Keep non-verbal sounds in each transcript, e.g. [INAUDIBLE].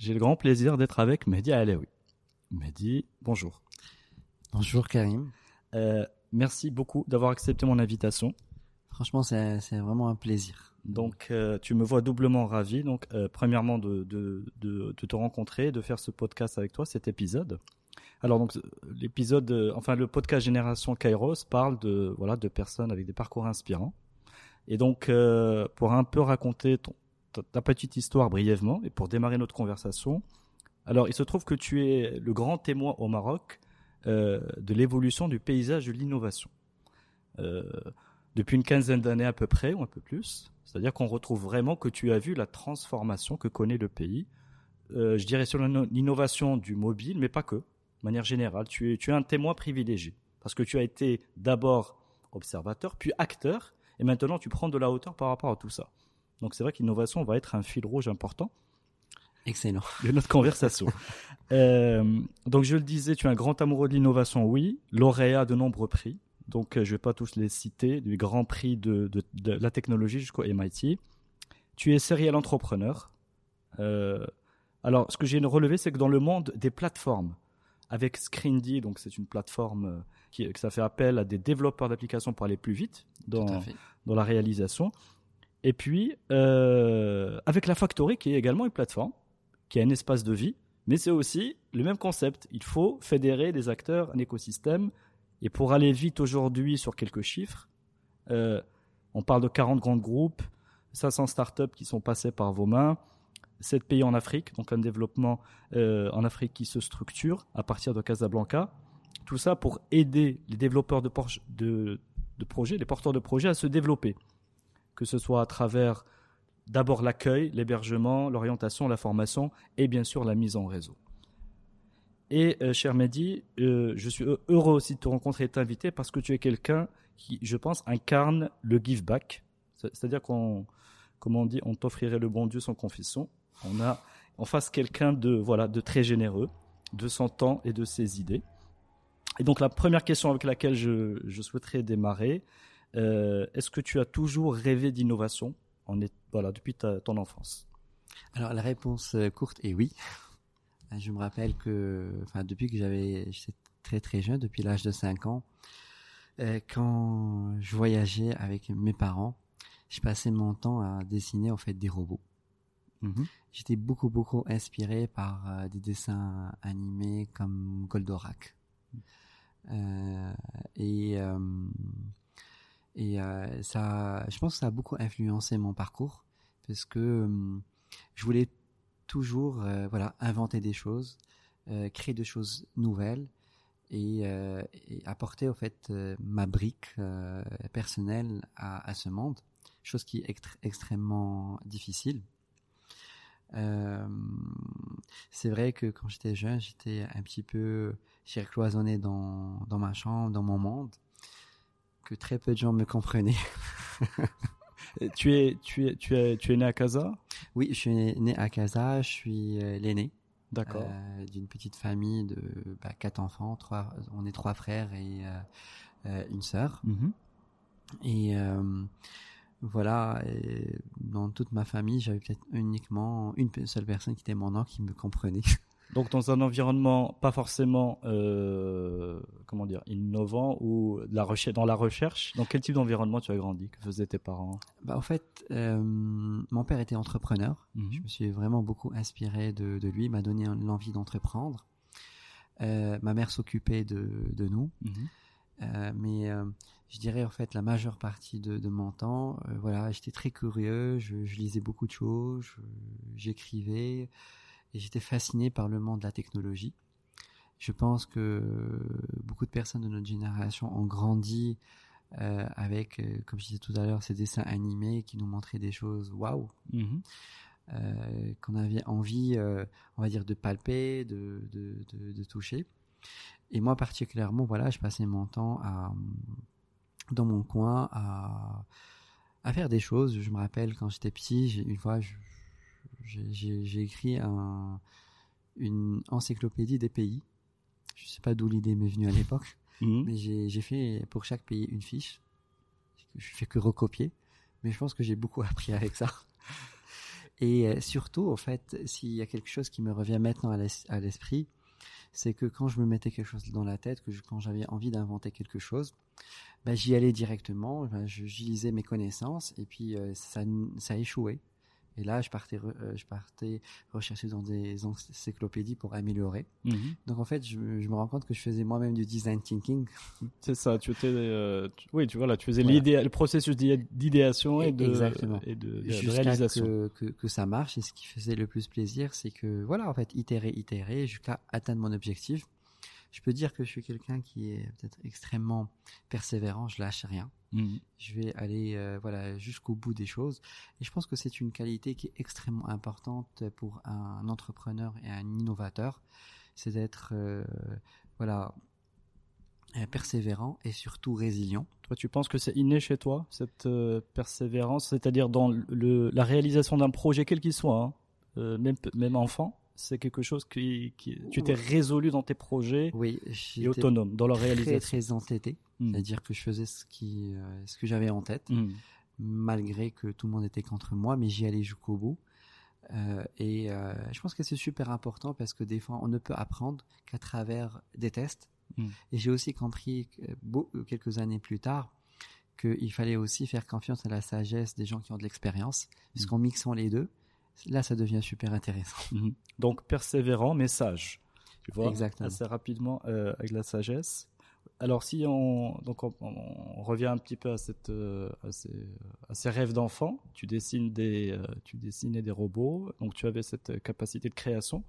j'ai le grand plaisir d'être avec Mehdi Alaoui. Mehdi, bonjour. Bonjour Karim. Euh, merci beaucoup d'avoir accepté mon invitation. Franchement, c'est vraiment un plaisir. Donc, euh, tu me vois doublement ravi. Donc, euh, premièrement, de, de, de, de, te rencontrer, de faire ce podcast avec toi, cet épisode. Alors, donc, l'épisode, enfin, le podcast Génération Kairos parle de, voilà, de personnes avec des parcours inspirants. Et donc, pour un peu raconter ton, ta, petite histoire brièvement et pour démarrer notre conversation, alors, il se trouve que tu es le grand témoin au Maroc euh, de l'évolution du paysage de l'innovation. Euh, depuis une quinzaine d'années à peu près, ou un peu plus. C'est-à-dire qu'on retrouve vraiment que tu as vu la transformation que connaît le pays. Euh, je dirais sur l'innovation du mobile, mais pas que. De manière générale, tu es, tu es un témoin privilégié. Parce que tu as été d'abord observateur, puis acteur, et maintenant tu prends de la hauteur par rapport à tout ça. Donc c'est vrai que l'innovation va être un fil rouge important Excellent. de notre conversation. [LAUGHS] euh, donc je le disais, tu es un grand amoureux de l'innovation, oui, lauréat de nombreux prix. Donc euh, je vais pas tous les citer, du Grand Prix de, de, de la technologie jusqu'au MIT. Tu es serial entrepreneur. Euh, alors ce que j'ai relevé, c'est que dans le monde des plateformes, avec Screendy, donc c'est une plateforme qui, ça fait appel à des développeurs d'applications pour aller plus vite dans, dans la réalisation. Et puis, euh, avec la Factory, qui est également une plateforme, qui a un espace de vie, mais c'est aussi le même concept. Il faut fédérer des acteurs, un écosystème. Et pour aller vite aujourd'hui sur quelques chiffres, euh, on parle de 40 grands groupes, 500 startups qui sont passées par vos mains, 7 pays en Afrique, donc un développement euh, en Afrique qui se structure à partir de Casablanca. Tout ça pour aider les développeurs de, projets, les porteurs de projets à se développer que ce soit à travers d'abord l'accueil, l'hébergement, l'orientation, la formation et bien sûr la mise en réseau. Et euh, cher Mehdi, euh, je suis heureux aussi de te rencontrer et de t'inviter parce que tu es quelqu'un qui, je pense, incarne le give back. C'est-à-dire qu'on, comme on dit, on t'offrirait le bon Dieu sans confession. On a en face quelqu'un de voilà de très généreux, de son temps et de ses idées. Et donc la première question avec laquelle je, je souhaiterais démarrer, euh, Est-ce que tu as toujours rêvé d'innovation en est, voilà, depuis ta, ton enfance? Alors la réponse courte est oui. Je me rappelle que, enfin, depuis que j'avais, j'étais très très jeune, depuis l'âge de 5 ans, euh, quand je voyageais avec mes parents, je passais mon temps à dessiner en fait des robots. -hmm. J'étais beaucoup beaucoup inspiré par euh, des dessins animés comme Goldorak. Euh, et et euh, ça, je pense que ça a beaucoup influencé mon parcours parce que euh, je voulais toujours, euh, voilà, inventer des choses, créer des choses nouvelles et, apporter au fait ma brique personnelle à, ce monde, chose qui est extrêmement difficile. c'est vrai que quand j'étais jeune, j'étais un petit peu, j'ai cloisonné dans, dans ma chambre, dans mon monde que très peu de gens me comprenaient. [LAUGHS] tu es tu es tu es tu es né à Casa? Oui, je suis né à Casa. Je suis euh, l'aîné. D'accord. Euh, D'une petite famille de bah, quatre enfants. Trois, on est trois frères et euh, une sœur. Mm -hmm. Et voilà. Et dans toute ma famille, j'avais peut-être uniquement une seule personne qui était mon oncle qui me comprenait. [LAUGHS] Donc dans un environnement pas forcément euh, comment dire innovant ou la recherche dans la recherche. Dans quel type d'environnement tu as grandi? Que faisaient tes parents? Bah en fait, euh, mon père était entrepreneur. Mhm. Mm -hmm. Je me suis vraiment beaucoup inspiré de, de lui. Il m'a donné l'envie d'entreprendre. Euh, ma mère s'occupait de, de nous. Mm -hmm. Euh, mais euh, je dirais en fait la majeure partie de, de mon temps, euh, voilà, j'étais très curieux, je, je, lisais beaucoup de choses, j'écrivais et j'étais fasciné par le monde de la technologie. Je pense que beaucoup de personnes de notre génération ont grandi euh, avec, comme je disais tout à l'heure, ces dessins animés qui nous montraient des choses waouh, mm qu'on avait envie, on va dire, de palper, de, de, de, de toucher. Et moi particulièrement, voilà, je passais mon temps à, dans mon coin à, à faire des choses. Je me rappelle quand j'étais petit, une fois, j'ai écrit un, une encyclopédie des pays. Je sais pas d'où l'idée m'est venue à l'époque, mhm. mais j'ai fait pour chaque pays une fiche. Je fais que recopier, mais je pense que j'ai beaucoup [LAUGHS] appris avec ça. Et euh, surtout, en fait, s'il y a quelque chose qui me revient maintenant à l'esprit, c'est que quand je me mettais quelque chose dans la tête, que quand j'avais envie d'inventer quelque chose, ben, j'y allais directement, ben, j'y lisais mes connaissances et puis euh, ça, ça a échoué. Et là, je partais, euh, je partais rechercher dans des encyclopédies pour améliorer. Mhm. Donc en fait, je, me rends compte que je faisais moi-même du design thinking. [LAUGHS] C'est ça. Tu étais, euh, oui, tu vois là, tu faisais le processus d'idéation et de, et de, de réalisation. Que, que, que, ça marche. Et ce qui faisait le plus plaisir, c'est que voilà, en fait, itérer, itérer jusqu'à atteindre mon objectif je peux dire que je suis quelqu'un qui est peut-être extrêmement persévérant, je lâche rien. Mmh. Je vais aller euh, voilà jusqu'au bout des choses et je pense que c'est une qualité qui est extrêmement importante pour un entrepreneur et un innovateur, c'est d'être euh, voilà euh, persévérant et surtout résilient. Toi, tu penses que c'est inné chez toi cette persévérance, c'est-à-dire dans le, la réalisation d'un projet quel qu'il soit, hein, même même enfant? C'est quelque chose qui, qui tu étais résolu dans tes projets oui, et autonome dans leur réalisation. Très très entêté, hmm. c'est-à-dire que je faisais ce qui euh, ce que j'avais en tête, hmm. malgré que tout le monde était contre moi, mais j'y allais jusqu'au bout. Euh, et euh, je pense que c'est super important parce que des fois on ne peut apprendre qu'à travers des tests. Hmm. Et j'ai aussi compris quelques années plus tard qu'il fallait aussi faire confiance à la sagesse des gens qui ont de l'expérience, puisqu'en mixant les deux, Là, ça devient super intéressant. Mhm. Donc, persévérant, mais sage. Tu vois, Exactement. assez rapidement euh, avec la sagesse. Alors, si on, donc on, revient un petit peu à, cette, euh, à, ces, rêves d'enfant, tu, dessines des, euh, tu dessinais des robots, donc tu avais cette capacité de création.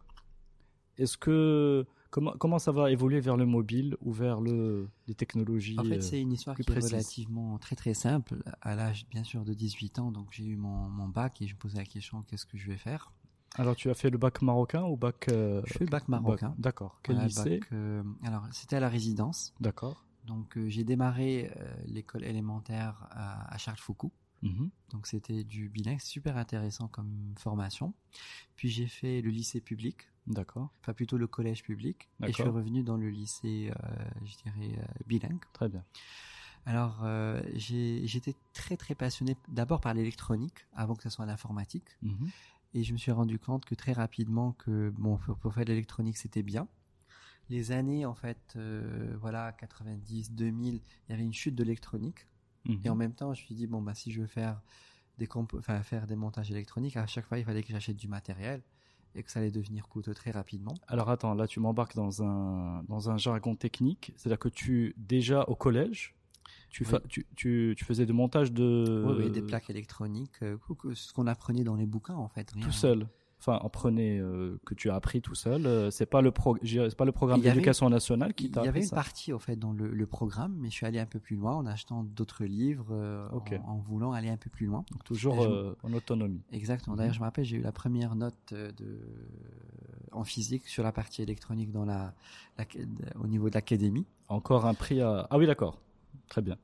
Est-ce que comment, comment ça va évoluer vers le mobile ou vers le, les technologies En fait, c'est une histoire qui est relativement très très simple. À l'âge, bien sûr, de 18 ans, donc j'ai eu mon, mon, bac et je me posais la question qu'est-ce que je vais faire? Alors, tu as fait le bac marocain ou bac euh, Je fais le bac marocain. D'accord. Quel lycée? euh, Alors, c'était à la résidence. D'accord. Donc, euh, j'ai démarré l'école élémentaire à, à Charles Foucault. Mhm. Donc c'était du bilingue, super intéressant comme formation. Puis j'ai fait le lycée public. D'accord. Enfin plutôt le collège public. Et je suis revenu dans le lycée, euh, je dirais, euh, bilingue. Très bien. Alors euh, j'étais très très passionné d'abord par l'électronique avant que ce soit l'informatique. Mhm. Et je me suis rendu compte que très rapidement que bon pour, faire de l'électronique c'était bien. Les années en fait, voilà 90, 2000, il y avait une chute de l'électronique. Et en mhm. même temps, je me suis dit, bon, bah, si je veux faire des, enfin, faire des montages électroniques, à chaque fois, il fallait que j'achète du matériel et que ça allait devenir coûteux très rapidement. Alors attends, là tu m'embarques dans un, dans un jargon technique, c'est-à-dire que tu, déjà au collège, tu, tu, tu, tu, faisais des montages de... Oui, oui des plaques électroniques, euh, ce qu'on apprenait dans les bouquins en fait. Tout seul enfin apprenez euh, que tu as appris tout seul. Euh, c'est pas le pro, c'est pas le programme d'éducation nationale qui t'a. Il y avait une partie au fait dans le, le, programme, mais je suis allé un peu plus loin en achetant d'autres livres, euh, en, voulant aller un peu plus loin. Donc toujours en autonomie. Exactement. D'ailleurs, mhm. je me rappelle, j'ai eu la première note de en physique sur la partie électronique dans la, la au niveau de l'académie. Encore un prix à. Ah oui, d'accord. Très bien.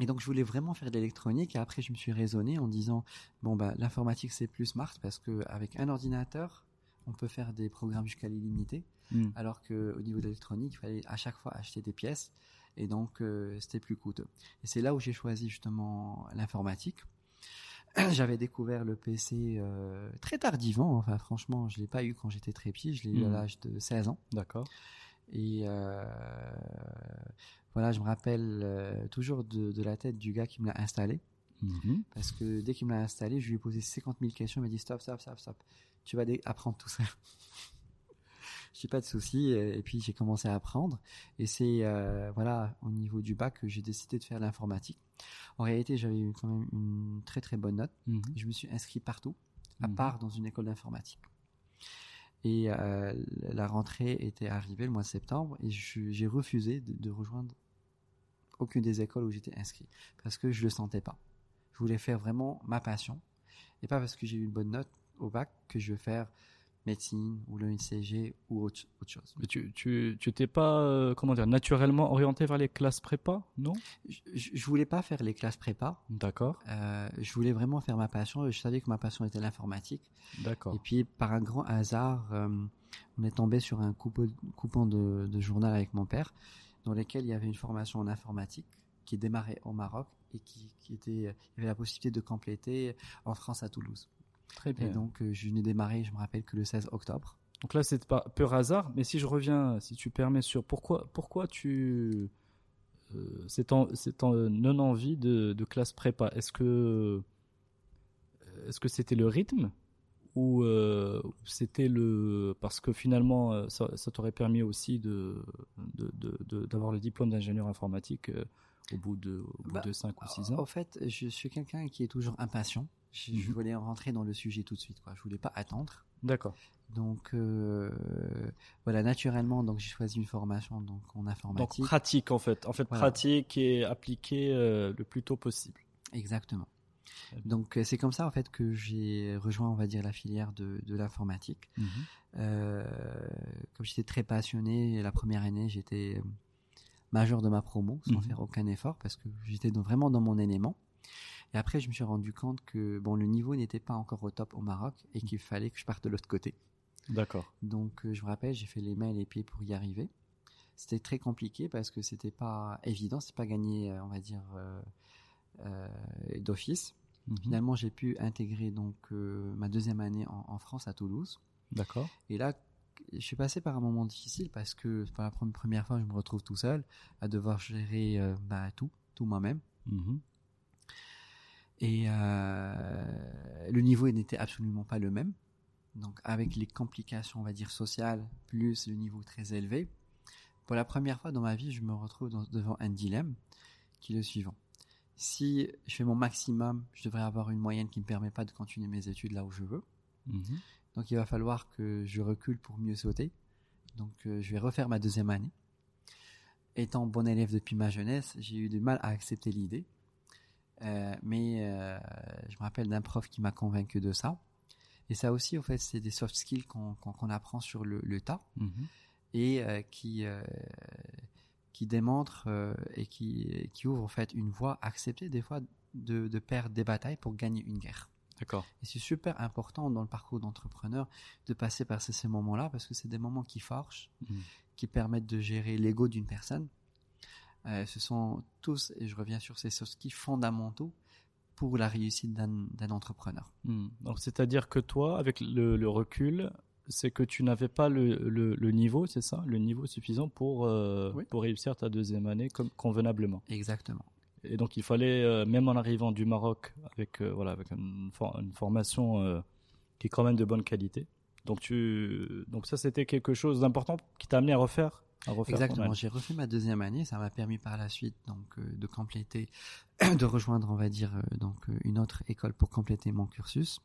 Et donc je voulais vraiment faire de l'électronique et après je me suis raisonné en disant bon bah l'informatique c'est plus smart parce que avec un ordinateur on peut faire des programmes jusqu'à l'illimité hmm. alors que au niveau de l'électronique il fallait à chaque fois acheter des pièces et donc euh, c'était plus coûteux. Et c'est là où j'ai choisi justement l'informatique. [CLEARS THROAT] J'avais découvert le PC euh, très tardivement, enfin franchement je l'ai pas eu quand j'étais très petit, je l'ai eu à hmm. l'âge de 16 ans. D'accord. Et euh, voilà, je me rappelle euh, toujours de, la tête du gars qui me l'a installé. Mhm. Parce que dès qu'il me l'a installé, je lui ai posé 50 000 questions. Il m'a dit stop, stop, stop, stop. Tu vas apprendre tout ça. [LAUGHS] j'ai pas de souci. Et puis j'ai commencé à apprendre. Et c'est euh, voilà au niveau du bac que j'ai décidé de faire l'informatique. En réalité, j'avais eu quand même une très très bonne note. Mhm. Je me suis inscrit partout, à Mhm. part dans une école d'informatique. Et euh, la rentrée était arrivée le mois de septembre et j'ai refusé de, rejoindre aucune des écoles où j'étais inscrit parce que je le sentais pas. Je voulais faire vraiment ma passion et pas parce que j'ai eu une bonne note au bac que je veux faire médecine ou l'UNCG ou autre, autre chose. Mais tu tu tu t'es pas euh, comment dire naturellement orienté vers les classes prépa, non? Je, je, voulais pas faire les classes prépa. D'accord, Euh, je voulais vraiment faire ma passion. Je savais que ma passion était l'informatique. d'accord. Et puis, par un grand hasard, euh, on est tombé sur un coupon, coupon de, de journal avec mon père, dans lequel il y avait une formation en informatique qui démarrait au Maroc et qui, qui était, il y avait la possibilité de compléter en France à Toulouse. Très bien. Et donc, euh, je venais démarrer, je me rappelle que le 16 octobre. Donc là, c'est pas pur hasard, mais si je reviens, si tu permets, sur pourquoi, pourquoi tu. Euh, c'est en, en non-envie de, de classe prépa? Est-ce que. Est-ce que c'était le rythme ou euh, c'était le. Parce que finalement, euh, ça, ça t'aurait permis aussi de, d'avoir le diplôme d'ingénieur informatique euh, au bout de, au bout Bah, de 5 ou 6 ans. En fait, je suis quelqu'un qui est toujours impatient. Je, je Mhm. voulais rentrer dans le sujet tout de suite. Quoi. Je voulais pas attendre. D'accord. Donc, euh, voilà, naturellement, donc j'ai choisi une formation donc en Donc informatique. pratique en fait. En fait, Voilà. pratique et appliqué euh, le plus tôt possible. Exactement. Donc c'est comme ça en fait que j'ai rejoint, on va dire, la filière de, de l'informatique. Euh, comme j'étais très passionné, la première année j'étais majeur de ma promo sans Mhm. faire aucun effort parce que j'étais vraiment dans mon élément. Et après je me suis rendu compte que bon le niveau n'était pas encore au top au Maroc et qu'il fallait que je parte de l'autre côté. D'accord. Donc euh, je me rappelle, j'ai fait les mains et les pieds pour y arriver. C'était très compliqué parce que c'était pas évident, c'est pas gagné, euh, on va dire, euh, euh, d'office. Mhm. Finalement, j'ai pu intégrer donc euh, ma deuxième année en, en France à Toulouse. D'accord. Et là, je suis passé par un moment difficile parce que pour la pre- première fois, je me retrouve tout seul à devoir gérer euh, bah, tout, tout moi-même. Mhm. Et euh, le niveau n'était absolument pas le même. Donc, avec les complications, on va dire, sociales, plus le niveau très élevé, pour la première fois dans ma vie, je me retrouve dans- devant un dilemme qui est le suivant. Si je fais mon maximum, je devrais avoir une moyenne qui ne me permet pas de continuer mes études là où je veux. Mhm. Donc, il va falloir que je recule pour mieux sauter. Donc, euh, je vais refaire ma deuxième année. Étant bon élève depuis ma jeunesse, j'ai eu du mal à accepter l'idée. Euh, mais euh, je me rappelle d'un prof qui m'a convaincu de ça. Et ça aussi, en fait, c'est des soft skills qu'on apprend sur le, le tas Mhm. et qui qui démontrent euh, et qui qui ouvrent en fait une voie acceptée des fois de, de perdre des batailles pour gagner une guerre. D'accord. Et c'est super important dans le parcours d'entrepreneur de passer par ces, ces moments-là parce que c'est des moments qui forgent, Mhm. qui permettent de gérer l'ego d'une personne. Euh, ce sont tous, et je reviens sur ces soft skills fondamentaux pour la réussite d'un entrepreneur. Donc, c'est-à-dire que toi, avec le, le recul, c'est que tu n'avais pas le, le, le niveau, c'est ça? Le niveau suffisant pour, euh, Oui. pour réussir ta deuxième année comme, convenablement? Exactement. Et donc, il fallait, euh, même en arrivant du Maroc, avec, euh, voilà, avec une, for- une formation euh, qui est quand même de bonne qualité. Donc, tu, donc ça, c'était quelque chose d'important qui t'a amené à refaire, Exactement. J'ai refait ma deuxième année. Ça m'a permis par la suite donc de compléter, [COUGHS] de rejoindre, on va dire, donc une autre école pour compléter mon cursus.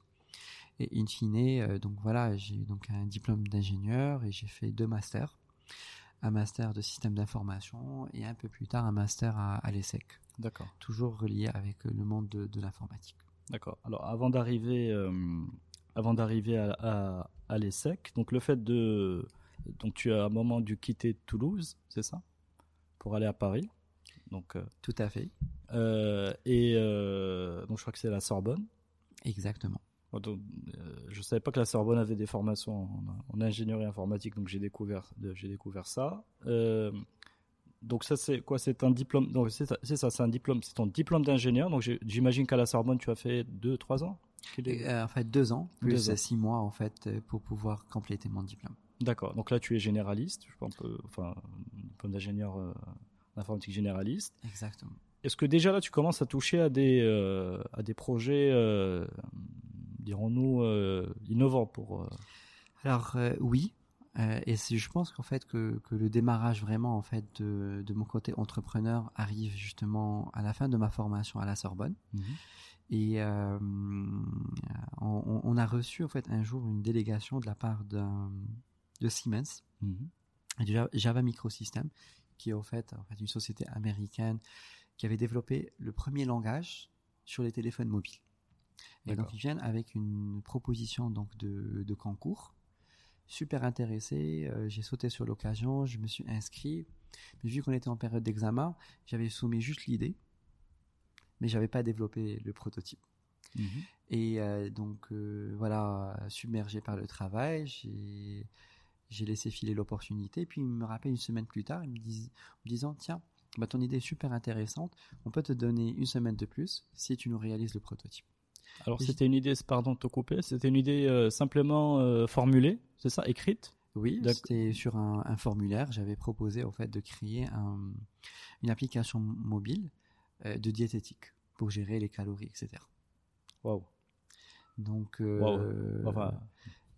Et in fine, donc voilà, j'ai donc un diplôme d'ingénieur et j'ai fait deux masters, un master de système d'information et un peu plus tard un master à, à l'ESSEC, D'accord. toujours relié avec euh, le monde de, de l'informatique. D'accord. Alors, avant d'arriver, euh, avant d'arriver à, à, à l'ESSEC, donc le fait de, donc tu as à un moment dû quitter Toulouse, c'est ça, pour aller à Paris. Donc, euh, Tout à fait, euh, et donc je crois que c'est la Sorbonne. exactement. Donc, euh, je savais pas que la Sorbonne avait des formations en, en ingénierie informatique, donc j'ai découvert, j'ai découvert ça. Euh, donc ça c'est quoi? C'est un diplôme. Donc c'est ça, c'est un diplôme. C'est ton diplôme d'ingénieur. Donc j'imagine qu'à la Sorbonne tu as fait deux, trois ans? Est- euh, en fait, deux ans, plus Deux ans. six mois en fait, euh, pour pouvoir compléter mon diplôme. D'accord. Donc là tu es généraliste. Je pense que, enfin, diplôme d'ingénieur informatique généraliste. Exactement. Est-ce que déjà là tu commences à toucher à des à des projets, dirons-nous, euh, innovants pour euh, Alors euh, oui, Euh, et je pense qu'en fait que, que le démarrage vraiment en fait de, de mon côté entrepreneur arrive justement à la fin de ma formation à la Sorbonne. Mhm. Et euh, on, on a reçu en fait un jour une délégation de la part de Siemens et du Java- Java Microsystem, qui est en fait, en fait une société américaine qui avait développé le premier langage sur les téléphones mobiles. Et donc ils viennent avec une proposition donc de, de concours. Super intéressé, euh, j'ai sauté sur l'occasion, je me suis inscrit. Mais vu qu'on était en période d'examen, j'avais soumis juste l'idée, mais j'avais pas développé le prototype. Mhm. Et euh, donc euh, voilà, submergé par le travail, j'ai j'ai laissé filer l'opportunité. Puis il me rappelle une semaine plus tard, il me dis- en me disant tiens, bah, ton idée est super intéressante, on peut te donner une semaine de plus si tu nous réalises le prototype. Alors c'était une idée, pardon de te couper, c'était une idée euh, simplement euh, formulée, c'est ça, écrite? Oui, c'était sur un, un formulaire. J'avais proposé au fait de créer un- une application mobile euh, de diététique pour gérer les calories, etc. Waouh. Donc. Enfin,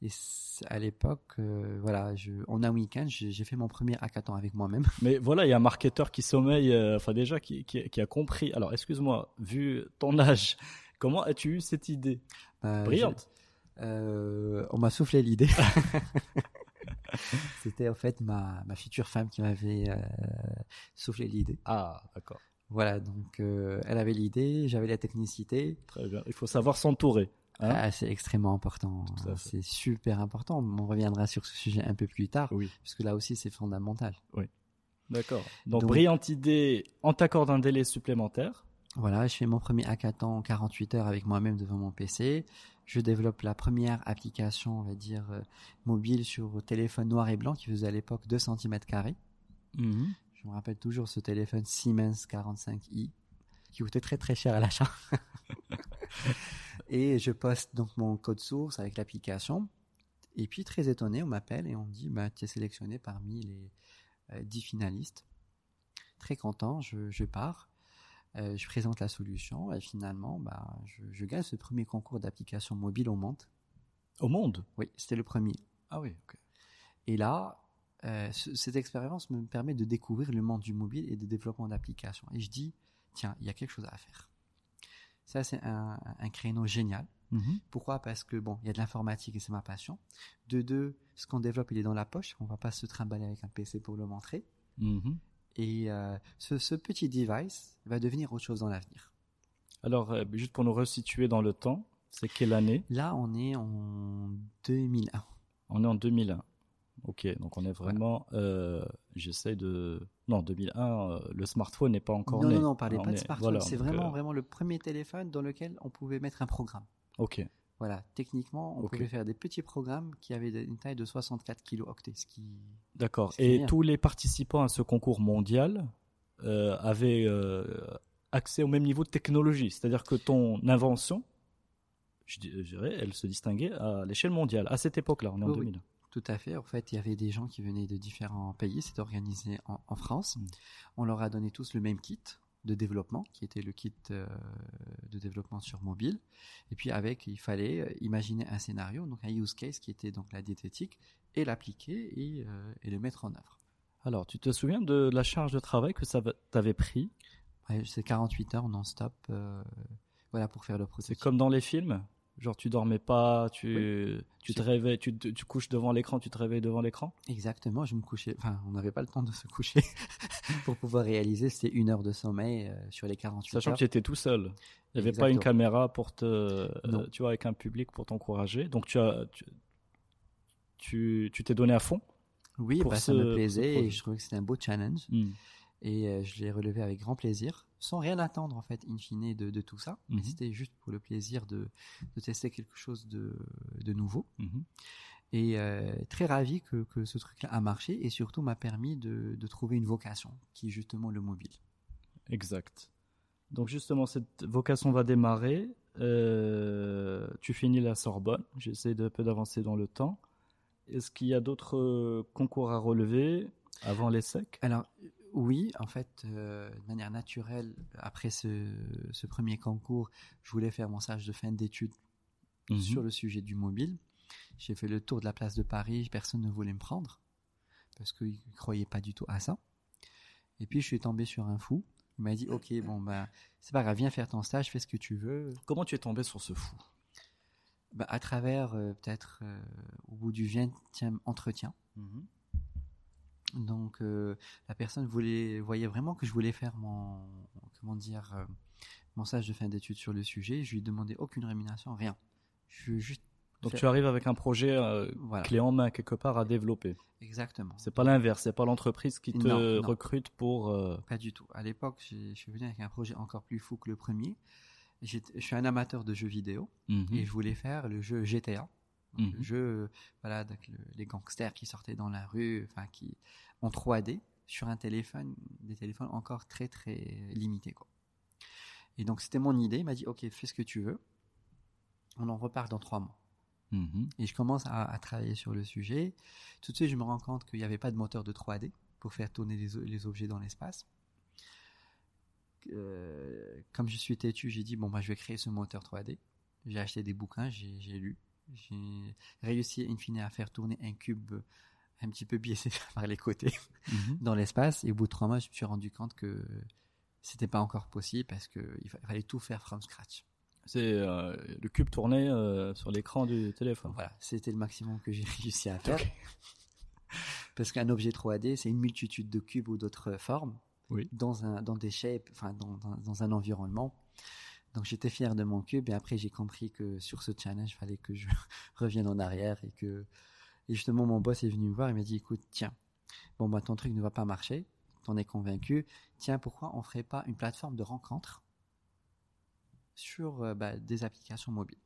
et à l'époque, euh, voilà, je, en un week-end, j'ai j'ai fait mon premier hackathon avec moi-même. [LAUGHS] Mais voilà, il y a un marketeur qui sommeille, euh, enfin déjà qui, qui, qui a compris. Alors excuse-moi, vu ton âge, comment as-tu eu cette idée Euh, Brillante. euh, on m'a soufflé l'idée. [LAUGHS] C'était en fait ma, ma future femme qui m'avait euh, soufflé l'idée. Ah, d'accord. Voilà, donc euh, elle avait l'idée, j'avais la technicité. Très bien. Il faut savoir s'entourer. hein. Ah, c'est extrêmement important. C'est super important. On reviendra sur ce sujet un peu plus tard, oui. parce que là aussi c'est fondamental. D'accord. Donc, Donc- brillante idée, on t'accorde un délai supplémentaire. Voilà, je fais mon premier hackathon en 48 heures avec moi-même devant mon PC. Je développe la première application, on va dire, euh, mobile sur téléphone noir et blanc qui faisait à l'époque 2 cm carrés. Mhm. Je me rappelle toujours ce téléphone Siemens 45i qui coûtait très très cher à l'achat. [LAUGHS] et je poste donc mon code source avec l'application. Et puis très étonné, on m'appelle et on me dit bah, tu es sélectionné parmi les euh, 10 finalistes. Très content, je, je pars. Euh, je présente la solution et finalement, bah, je, je gagne ce premier concours d'application mobile au monde. Au monde? Oui, c'était le premier. Ah oui, ok. Et là, euh, ce- cette expérience me permet de découvrir le monde du mobile et du développement d'applications. Et je dis, tiens, il y a quelque chose à faire. Ça, c'est un, un créneau génial. Mhm. Pourquoi? Parce que, bon, il y a de l'informatique et c'est ma passion. De deux, ce qu'on développe, il est dans la poche. On va pas se trimballer avec un PC pour le montrer. Mhm. Et euh, ce, ce petit device va devenir autre chose dans l'avenir. Alors, euh, juste pour nous resituer dans le temps, c'est quelle année? Là, on est en 2001. On est en 2001. Ok, donc on est vraiment. euh, J'essaie de. Non, 2001, euh, le smartphone n'est pas encore non, né. non, non, On pas de est- smartphone. voilà, c'est vraiment, vraiment le premier téléphone dans lequel on pouvait mettre un programme. Ok. Voilà, techniquement, on pouvait faire des petits programmes qui avaient une taille de 64 kilooctets, ce qui... D'accord. Et bien. tous les participants à ce concours mondial euh, avaient euh, accès au même niveau de technologie. C'est-à-dire que ton invention, je di- je dirais, elle se distinguait à l'échelle mondiale. À cette époque-là, on est en Oui, oui. 2000. Tout à fait. En fait, il y avait des gens qui venaient de différents pays. C'était organisé en, en France. Mm. On leur a donné tous le même kit de développement, qui était le kit euh, de développement sur mobile. Et puis avec, il fallait euh, imaginer un scénario, donc un use case qui était donc la diététique, et l'appliquer et, euh, et le mettre en œuvre. Alors, tu te souviens de la charge de travail que ça va- t'avait pris? Ouais, C'est 48 heures non-stop, euh, voilà, pour faire le C'est prototype. comme dans les films? Genre, tu dormais pas, tu, tu te réveilles, tu, tu couches devant l'écran, tu te réveilles devant l'écran? Exactement, je me couchais. Enfin, on n'avait pas le temps de se coucher [LAUGHS] pour pouvoir réaliser. C'était une heure de sommeil euh, sur les 48 Sachant heures. que tu étais tout seul. Il n'y avait pas une caméra pour te, euh, tu vois, avec un public pour t'encourager. Donc tu as, tu, tu, tu t'es donné à fond. Oui, pour bah, ce- ça me plaisait et je trouvais que c'était un beau challenge. Et euh, je l'ai relevé avec grand plaisir, sans rien attendre en fait, in fine, de, de tout ça. Mais Mhm. c'était juste pour le plaisir de, de tester quelque chose de, de nouveau. Mhm. Et euh, très ravi que, que ce truc-là a marché et surtout m'a permis de, de trouver une vocation, qui est justement le mobile. Exact. Donc justement, cette vocation va démarrer. Euh, tu finis la Sorbonne. J'essaie de peu d'avancer dans le temps. Est-ce qu'il y a d'autres concours à relever avant l'ESSEC Alors, oui, en fait, euh, de manière naturelle, après ce, ce premier concours, je voulais faire mon stage de fin d'études Mhm. sur le sujet du mobile. J'ai fait le tour de la place de Paris, personne ne voulait me prendre parce qu'ils ne croyaient pas du tout à ça. Et puis je suis tombé sur un fou. Il m'a dit Ok, bon, ben, c'est pas grave, viens faire ton stage, fais ce que tu veux. Comment tu es tombé sur ce fou? Ben, À travers, euh, peut-être, euh, au bout du 20e entretien. Mhm. Donc, euh, la personne voulait, voyait vraiment que je voulais faire mon, comment dire, euh, mon stage de fin d'études sur le sujet. Je lui ai demandé aucune rémunération, rien. Je veux juste. Donc faire- tu arrives avec un projet euh, Voilà, clé en main quelque part à développer. exactement. C'est pas l'inverse, c'est pas l'entreprise qui te Non, non. recrute pour. euh, Pas du tout. À l'époque, je suis venu avec un projet encore plus fou que le premier. Je suis un amateur de jeux vidéo mhm. et je voulais faire le jeu GTA. Donc, Mhm. Le jeu, voilà, le- les gangsters qui sortaient dans la rue, enfin, qui, en 3D, sur un téléphone, des téléphones encore très, très limités, quoi. Et donc, c'était mon idée. Il m'a dit, OK, fais ce que tu veux. On en repart dans trois mois. Mhm. Et je commence à, à travailler sur le sujet. Tout de suite, je me rends compte qu'il n'y avait pas de moteur de 3D pour faire tourner les, objets dans l'espace. Euh, comme je suis têtu, j'ai dit, bon, bah, je vais créer ce moteur 3D. J'ai acheté des bouquins, j'ai lu. J'ai réussi, in fine, à faire tourner un cube un petit peu biaisé [LAUGHS] par les côtés Mhm. dans l'espace. Et au bout de trois mois, je me suis rendu compte que c'était pas encore possible parce qu'il fa- il fallait tout faire from scratch. C'est euh, le cube tourné euh, sur l'écran du téléphone. Voilà, c'était le maximum que j'ai [LAUGHS] réussi à faire. [LAUGHS] Parce qu'un objet 3D, c'est une multitude de cubes ou d'autres formes Oui. dans, un, dans des shapes, enfin dans, dans, dans un environnement. Donc j'étais fier de mon cube et après j'ai compris que sur ce challenge, il fallait que je [LAUGHS] revienne en arrière et que et justement mon boss est venu me voir et m'a dit écoute tiens bon bah ton truc ne va pas marcher, t'en es convaincu, tiens pourquoi on ferait pas une plateforme de rencontre sur euh, bah, des applications mobiles?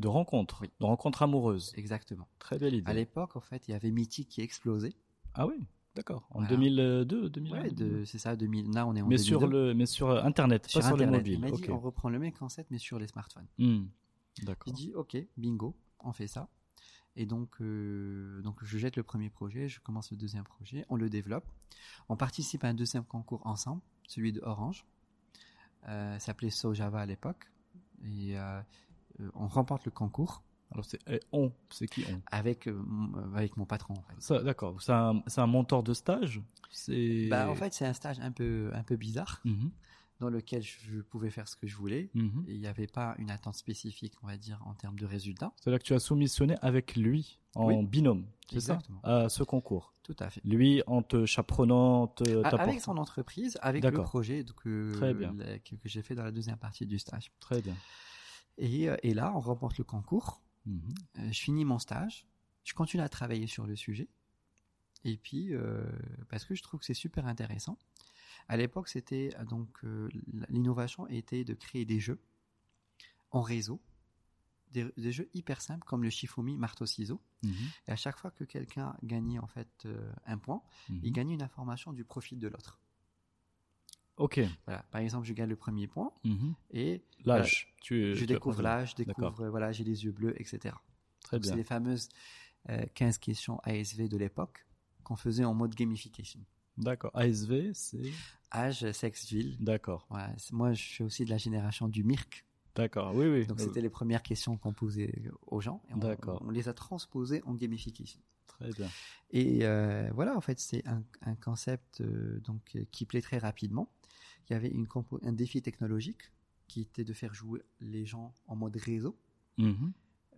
De rencontres, Oui. de rencontres amoureuses? exactement. Très belle idée. À l'époque, en fait, il y avait Mythic qui explosait. Ah oui, d'accord. En Voilà. 2002, 2001. Ouais, c'est ça, 2000. Là, on est en mais 2002. sur le, mais sur euh, Internet, Sur pas sur les mobiles. Il m'a dit, Ok. on reprend le même concept, mais sur les smartphones. J'ai D'accord. dit, ok, bingo, on fait ça. Et donc, euh, donc, je jette le premier projet, je commence le deuxième projet, on le développe. On participe à un deuxième concours ensemble, celui de Orange. Euh, ça s'appelait SoJava à l'époque. Et euh, on remporte le concours Alors c'est eh, on, c'est qui on? Avec, euh, mon- avec mon patron. En fait. Ça, d'accord. C'est un, c'est un mentor de stage? C'est. Bah, en fait, c'est un stage un peu, un peu bizarre Mhm. dans lequel je pouvais faire ce que je voulais. Mhm. Et il n'y avait pas une attente spécifique, on va dire, en termes de résultats. C'est là que tu as soumissionné avec lui en Oui. binôme, c'est ça? À ce concours. Tout à fait. Lui en te chaperonnant, te. Avec son entreprise, avec le projet la- que, que j'ai fait dans la deuxième partie du stage. Très bien. Et, euh, et là, on remporte le concours. Mhm. Euh, je finis mon stage. Je continue à travailler sur le sujet. Et puis, euh, parce que je trouve que c'est super intéressant. À l'époque, c'était euh, donc euh, l'innovation était de créer des jeux en réseau, des, des jeux hyper simples comme le Shifumi marteau-ciseau. Mhm. Et à chaque fois que quelqu'un gagnait en fait un point, Mhm. il gagnait une information du profil de l'autre. Ok. Voilà. Par exemple, je gagne le premier point Mhm. et L'âge. Tu, je tu- découvre l'âge, je découvre, euh, voilà, j'ai les yeux bleus, etc. Très Donc, C'est bien. les fameuses euh, 15 questions ASV de l'époque qu'on faisait en mode gamification. D'accord. ASV, c'est. Âge, sexe, ville. D'accord. Moi, je suis aussi de la génération du MIRC. D'accord. Oui, oui. Donc, Euh, c'était les premières questions qu'on posait aux gens. Et on, D'accord. on les a transposées en gamification. Très bien. Et euh, voilà, en fait, c'est un, un concept euh, donc, euh, qui plaît très rapidement. Il y avait une compo- un défi technologique qui était de faire jouer les gens en mode réseau. Mhm.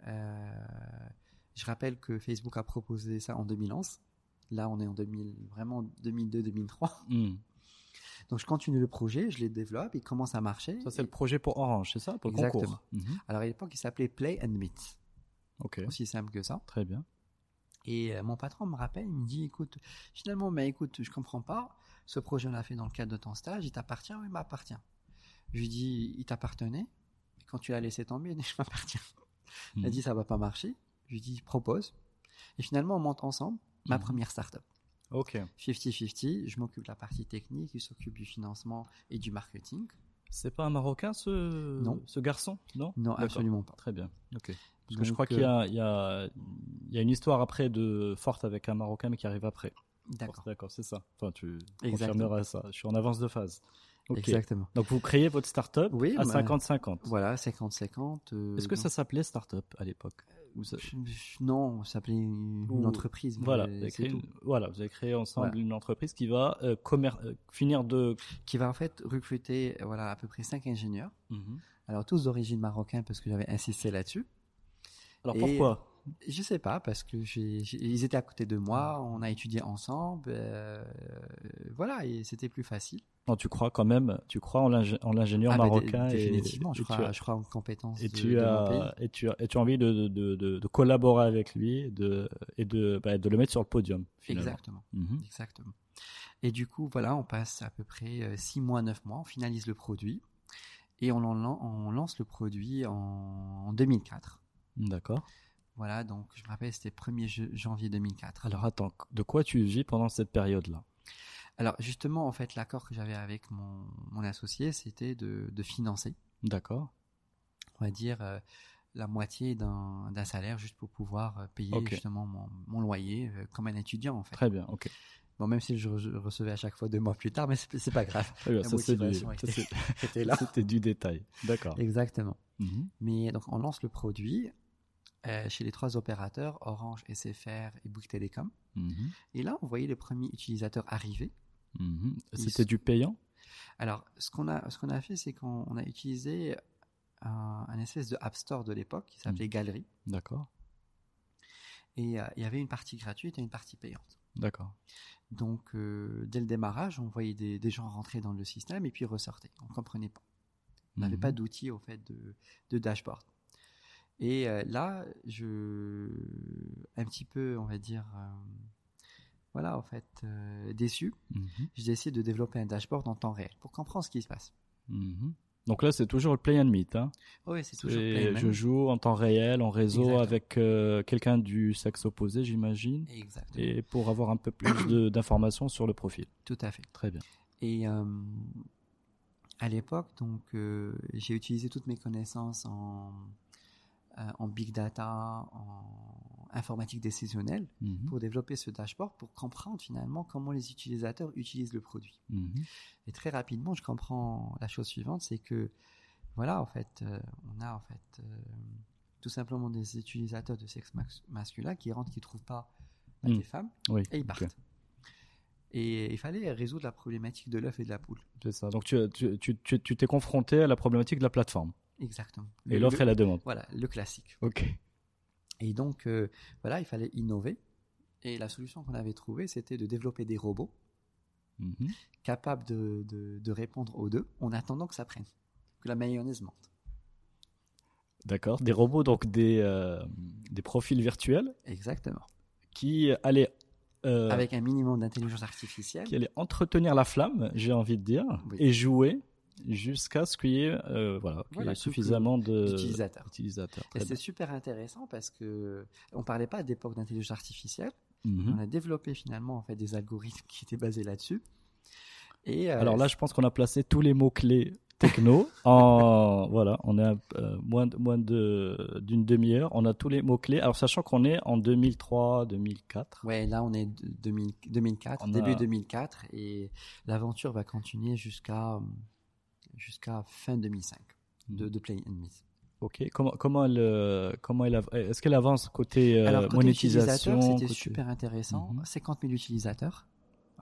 Euh, je rappelle que Facebook a proposé ça en 2011. Là, on est en 2000, vraiment 2002-2003. Mhm. Donc, je continue le projet, je les développe, il commence à marcher. Ça, c'est le projet pour Orange, c'est ça Pour le Exactement. concours Mhm. Alors, à l'époque, il s'appelait Play and Meet. Ok. Aussi simple que ça. Très bien. Et euh, mon patron me rappelle, il me dit, écoute, finalement, mais écoute, je comprends pas. Ce projet, on l'a fait dans le cadre de ton stage, il t'appartient ou il m'appartient Je lui dis, il t'appartenait. Quand tu l'as laissé tomber, il dit, [LAUGHS] je m'appartiens. Il Mhm. a dit, ça va pas marcher. Je lui dis, propose. Et finalement, on monte ensemble ma Mhm. première startup. Ok. 50-50, je m'occupe de la partie technique, il s'occupe du financement et du marketing. C'est pas un Marocain, ce, Non. ce garçon? Non? Non, absolument pas. Très bien. Ok. Parce que je crois qu'il euh, y a, il y, il y a une histoire après de forte avec un Marocain, mais qui arrive après. D'accord. D'accord, c'est ça. Enfin, tu Exactement. confirmeras ça. Je suis en avance de phase. Exactement. Donc vous créez votre startup Oui, à bah, 50-50. Voilà, 50-50. euh, Est-ce que ça s'appelait startup à l'époque ça- Non, ça s'appelait une, Ou- entreprise. Voilà, vous avez, créé, tout. une- voilà, vous avez créé ensemble Voilà. une entreprise qui va euh, commer- euh, finir de. Qui va en fait recruter voilà, à peu près cinq ingénieurs. Mhm. Alors tous d'origine marocaine parce que j'avais insisté là-dessus. Alors Et- pourquoi Je sais pas parce que j'ai, ils étaient à côté de moi, on a étudié ensemble, euh, voilà et c'était plus facile. Non, tu crois quand même, tu crois en l'ingé- en l'ingénieur Ah, dé- marocain et- définitivement, et, je, tu crois, as, je crois en compétences et de, tu de mon as- pays. et tu as, et tu as envie de, de, de, de collaborer avec lui et de, et de, bah, de le mettre sur le podium. Finalement. Exactement. Mhm. Exactement. Et du coup, voilà, on passe à peu près 6 mois, 9 mois, on finalise le produit et on, lance le produit en, en 2004. D'accord. Voilà, donc je me rappelle, c'était 1er je- janvier 2004. Alors attends, de quoi tu vis pendant cette période-là? Alors justement, en fait, l'accord que j'avais avec mon, mon associé, c'était de, de financer, D'accord. on va dire, euh, la moitié d'un salaire juste pour pouvoir euh, payer justement mon, mon loyer euh, comme un étudiant, en fait. Très bien, ok. Bon, même si je re- recevais à chaque fois deux mois plus tard, mais c'est pas grave. Bien, La ça, du, [LAUGHS] c'était du détail. D'accord. Exactement. Mhm. Mais donc on lance le produit euh, chez les trois opérateurs Orange, SFR et Bouygues Télécom. Mhm. Et là, on voyait les premiers utilisateurs arriver. Mhm. C'était du payant? Alors, ce qu'on a, ce qu'on a fait, c'est qu'on on a utilisé un, un espèce de App Store de l'époque qui s'appelait Galerie. D'accord. Et euh, il y avait une partie gratuite et une partie payante. D'accord. Donc, euh, dès le démarrage, on voyait des, des gens rentrer dans le système et puis ressortir. On ne comprenait pas. On n'avait Mhm. pas d'outils au fait de, de dashboard. Et euh, là, je un petit peu, on va dire, euh, voilà, en fait, euh, déçu. Mhm. J'ai décidé de développer un dashboard en temps réel pour comprendre ce qui se passe. Mhm. Donc là, c'est toujours le play and meet. Hein. Oui, c'est toujours Et Playman. je joue en temps réel, en réseau, Exactement. avec euh, quelqu'un du sexe opposé, j'imagine, Exactement. et pour avoir un peu plus [COUGHS] d'informations sur le profil. Tout à fait. Très bien. Et euh, à l'époque, donc, euh, j'ai utilisé toutes mes connaissances en, euh, en big data, en informatique décisionnelle, Mhm. pour développer ce dashboard, pour comprendre finalement comment les utilisateurs utilisent le produit. Mhm. Et très rapidement, je comprends la chose suivante, c'est que, voilà, en fait, euh, on a en fait euh, tout simplement des utilisateurs de sexe mas- masculin qui rentrent, qui ne trouvent pas bah, Mm. des femmes, Oui. et ils partent. Et il fallait résoudre la problématique de l'œuf et de la poule. C'est ça. Donc tu tu- tu- tu- tu t'es confronté à la problématique de la plateforme Exactement. et l'offre et la demande. Voilà, le classique. Ok. Et donc, euh, voilà, il fallait innover. Et la solution qu'on avait trouvée, c'était de développer des robots Mhm. capables de, de- de répondre aux deux en attendant que ça prenne, que la mayonnaise monte. D'accord. Des robots, donc des, euh, des profils virtuels Exactement. qui allaient, euh, Avec un minimum d'intelligence artificielle. qui allaient entretenir la flamme, j'ai envie de dire, Oui. et jouer jusqu'à ce qu'il y ait, euh, voilà, y ait suffisamment d'utilisateurs. utilisateurs. Et c'est super intéressant parce que on parlait pas d'époque d'intelligence artificielle. Mhm. On a développé finalement en fait des algorithmes [LAUGHS] qui étaient basés là-dessus. Et euh, Alors là, je pense qu'on a placé tous les mots-clés techno [LAUGHS] en voilà, on est à, euh, moins de- moins de d'une demi-heure, on a tous les mots-clés. Alors sachant qu'on est en 2003, 2004. Ouais, là on est de- 2000 2004, On début a- 2004 et l'aventure va continuer jusqu'à jusqu'à fin 2005 de, de Play and Meet. OK, comment comment elle euh, comment elle est-ce qu'elle avance côté, euh, Alors côté monétisation utilisateur, c'était côté- super intéressant, Mhm. 50 000 utilisateurs.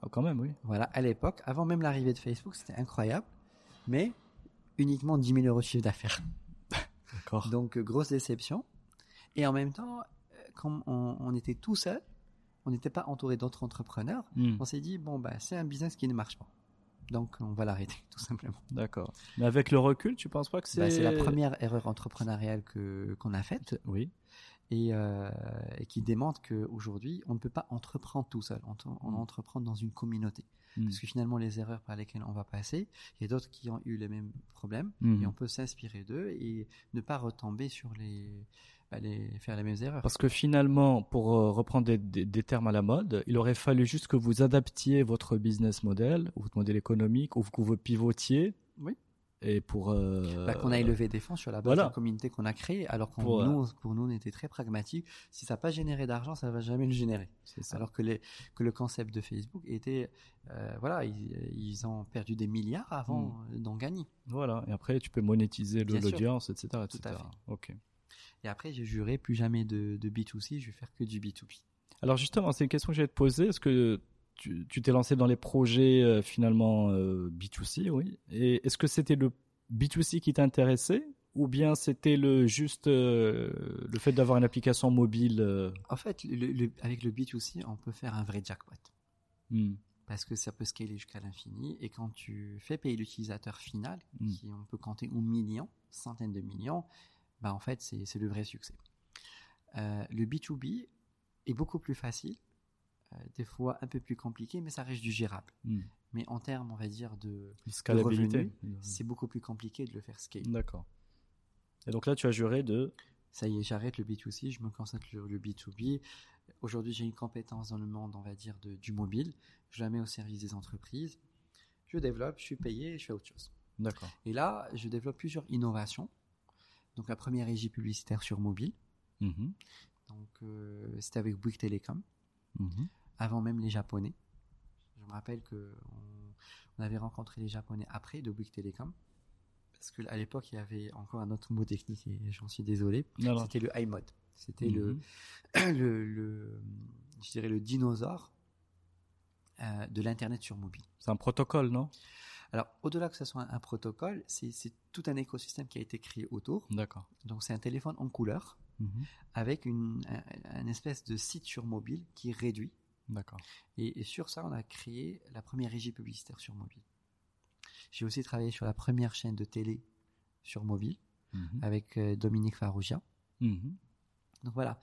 Ah, quand même, oui. Voilà, à l'époque, avant même l'arrivée de Facebook, c'était incroyable, mais uniquement 10 000 euros de chiffre d'affaires. D'accord. [LAUGHS] Donc euh, grosse déception. Et en même temps, euh, comme on, on était tout seul, on n'était pas entouré d'autres entrepreneurs, Hmm, on s'est dit bon bah c'est un business qui ne marche pas. Donc on va l'arrêter [LAUGHS] tout simplement. D'accord. Mais avec le recul, tu penses pas que c'est Bah, c'est la première erreur entrepreneuriale que qu'on a faite Oui. et, euh, et qui démontre qu'aujourd'hui on ne peut pas entreprendre tout seul. On, on Mm. entreprend dans une communauté. Hmm. Parce que finalement les erreurs par lesquelles on va passer, il y a d'autres qui ont eu les mêmes problèmes Mhm. et on peut s'inspirer d'eux et ne pas retomber sur les, les faire les mêmes erreurs. Parce que finalement, pour euh, reprendre des, des- des termes à la mode, il aurait fallu juste que vous adaptiez votre business model, ou votre modèle économique, ou que vous pivotiez. Oui. Et pour. euh, Bah, qu'on aille lever des fonds sur la base voilà. de la communauté qu'on a créée, alors qu'on Pour, euh, nous, pour nous, on était très pragmatique. Si ça n'a pas généré d'argent, ça va jamais le générer. c'est ça. Alors que, les, que le concept de Facebook était, euh, voilà, ils, ils ont perdu des milliards avant Hmm. d'en gagner. Voilà. Et après, tu peux monétiser l'audience, etc., Tout à etc. fait. Ok. Et après, j'ai juré plus jamais de, de B2C, je vais faire que du B2B. Alors justement, c'est une question que je vais te poser. Est-ce que tu t'es lancé dans les projets euh, finalement euh, B2C, oui Et est-ce que c'était le B2C qui t'intéressait ou bien c'était le juste euh, le fait d'avoir une application mobile En fait, le- le- avec le B2C, on peut faire un vrai jackpot. hmm, Parce que ça peut scaler jusqu'à l'infini. Et quand tu fais payer l'utilisateur final, Mm. qui on peut compter au million, centaines de millions, bah en fait, c'est le vrai succès. Euh, le B2B est beaucoup plus facile, euh, des fois un peu plus compliqué, mais ça reste du gérable. hmm. Mais en termes, on va dire, de, scalabilité c'est beaucoup plus compliqué de le faire scale. D'accord. Et donc là, tu as juré de Ça y est, j'arrête le B2C, je me concentre sur le B2B. Aujourd'hui, j'ai une compétence dans le monde, on va dire, de, du mobile. Je la mets au service des entreprises. Je développe, je suis payé, je fais autre chose. d'accord. Et là, je développe plusieurs innovations. Donc, la première régie publicitaire sur mobile. Mhm, Donc, euh, c'était avec Bouygues Telecom, mhm. avant même les Japonais. Je me rappelle que on, on avait rencontré les Japonais après de Bouygues Telecom. Parce qu'à l'époque, il y avait encore un autre mot technique et j'en suis désolé. C'était le iMode. C'était le, Mhm. [COUGHS] le, le, je dirais le dinosaure euh, de l'Internet sur mobile. C'est un protocole, non? Alors, au-delà que ce soit un, un protocole, c'est tout un écosystème qui a été créé autour. D'accord. Donc, c'est un téléphone en couleur Mhm. avec une, un, un espèce de site sur mobile qui est réduit. D'accord. Et, et sur ça, on a créé la première régie publicitaire sur mobile. J'ai aussi travaillé sur la première chaîne de télé sur mobile Mhm. avec euh, Dominique Farrugia. Mhm. Donc voilà.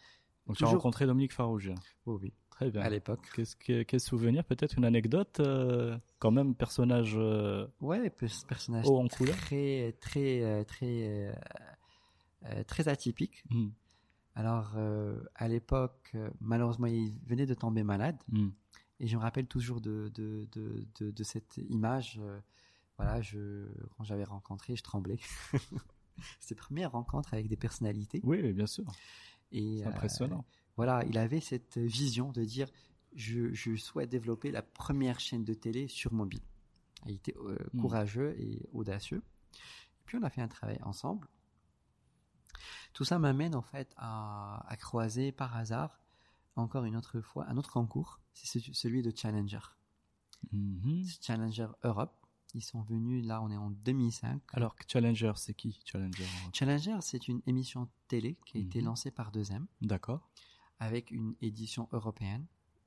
Donc tu as Toujours- rencontré Dominique Farougia. Oh oui, Très bien. à l'époque. Qu'est-ce que quel souvenir Peut-être une anecdote euh, Quand même, personnage euh, Ouais, pe- personnage haut en couleur. très très euh, très euh, très atypique. Mhm. Alors à l'époque, malheureusement, il venait de tomber malade Mhm. et je me rappelle toujours de de de de, de cette image. voilà, je quand j'avais rencontré, je tremblais. [LAUGHS] C'était la première rencontre avec des personnalités Oui, oui, bien sûr. Et euh, impressionnant. voilà, il avait cette vision de dire je, je souhaite développer la première chaîne de télé sur mobile. Il était euh, Mm. courageux et audacieux. Et puis on a fait un travail ensemble. Tout ça m'amène en fait à, à croiser par hasard encore une autre fois un autre concours, c'est ce- celui de Challenger. Mhm. Challenger Europe. Ils sont venus là, on est en 2005. Alors, Challenger, c'est qui Challenger Challenger, c'est une émission télé qui a été Mhm. lancée par 2M D'accord. avec une édition européenne.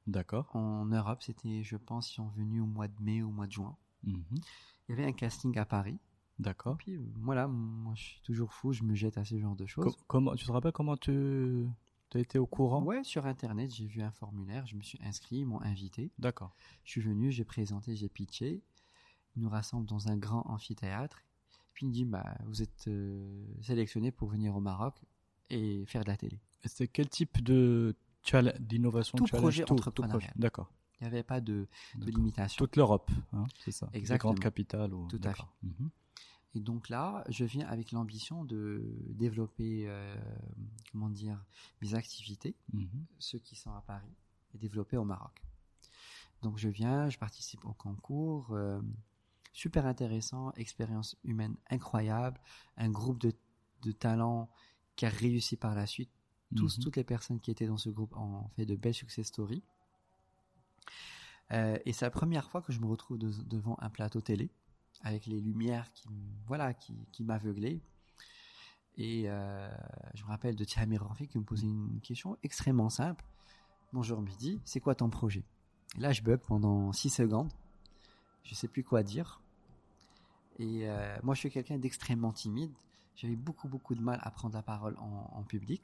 D'accord. En Europe, c'était, je pense, ils sont venus au mois de mai ou au mois de juin. Mhm. Il y avait un casting à Paris. D'accord. Puis euh, voilà, moi je suis toujours fou, je me jette à ce genre de choses. Co- comment, tu te rappelles comment tu as été au courant? Ouais, sur internet, j'ai vu un formulaire, je me suis inscrit, ils m'ont invité. D'accord. Je suis venu, j'ai présenté, j'ai pitché. Nous rassemblent dans un grand amphithéâtre. Puis il me dit, bah, vous êtes euh, sélectionné pour venir au Maroc et faire de la télé. C'est quel type de d'innovation Tout projet Tout- entrepreneurial. projet. D'accord. Il n'y avait pas de, de limitation. Toute l'Europe, hein, c'est ça. Les Exactement. grandes capitales. Ou... Tout à d'accord. Mhm. Et donc là, je viens avec l'ambition de développer, euh, comment dire, mes activités, Mhm. ceux qui sont à Paris, et développer au Maroc. Donc je viens, je participe au concours, euh, super intéressant, expérience humaine incroyable, un groupe de, de talents qui a réussi par la suite. Tous, Mhm. Toutes les personnes qui étaient dans ce groupe ont fait de belles success stories. Euh, et c'est la première fois que je me retrouve de- devant un plateau télé avec les lumières qui, voilà, qui, qui m'aveuglaient. Et euh, je me rappelle de Thierry Ranfi qui me posait une question extrêmement simple. Bonjour Midi, c'est quoi ton projet? Et là, je bug pendant 6 secondes. Je sais plus quoi dire. Et euh, moi, je suis quelqu'un d'extrêmement timide. J'avais beaucoup, beaucoup de mal à prendre la parole en, en public.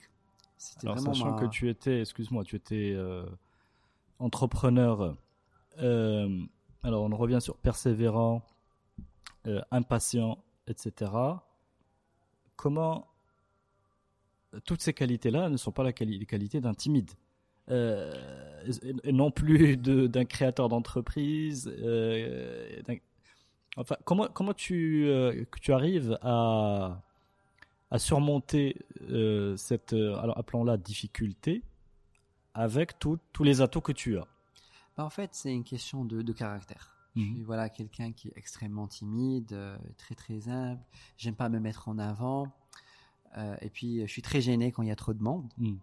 C'était Alors, vraiment sachant ma- que tu étais, excuse-moi, tu étais euh, entrepreneur. euh, alors, on revient sur persévérant, impatient, etc. Comment toutes ces qualités-là ne sont pas la quali- les qualités d'un timide euh, et- et non plus de- d'un créateur d'entreprise. euh, d'un- enfin, comment comment tu euh, tu arrives à à surmonter euh, cette, euh, alors appelons-la difficulté, avec tout- tous les atouts que tu as? Bah, en fait, c'est une question de, de caractère. Je Mhm. suis voilà, quelqu'un qui est extrêmement timide, très très humble. J'aime pas me mettre en avant. Euh, et puis, je suis très gêné quand il y a trop de monde. Hmm.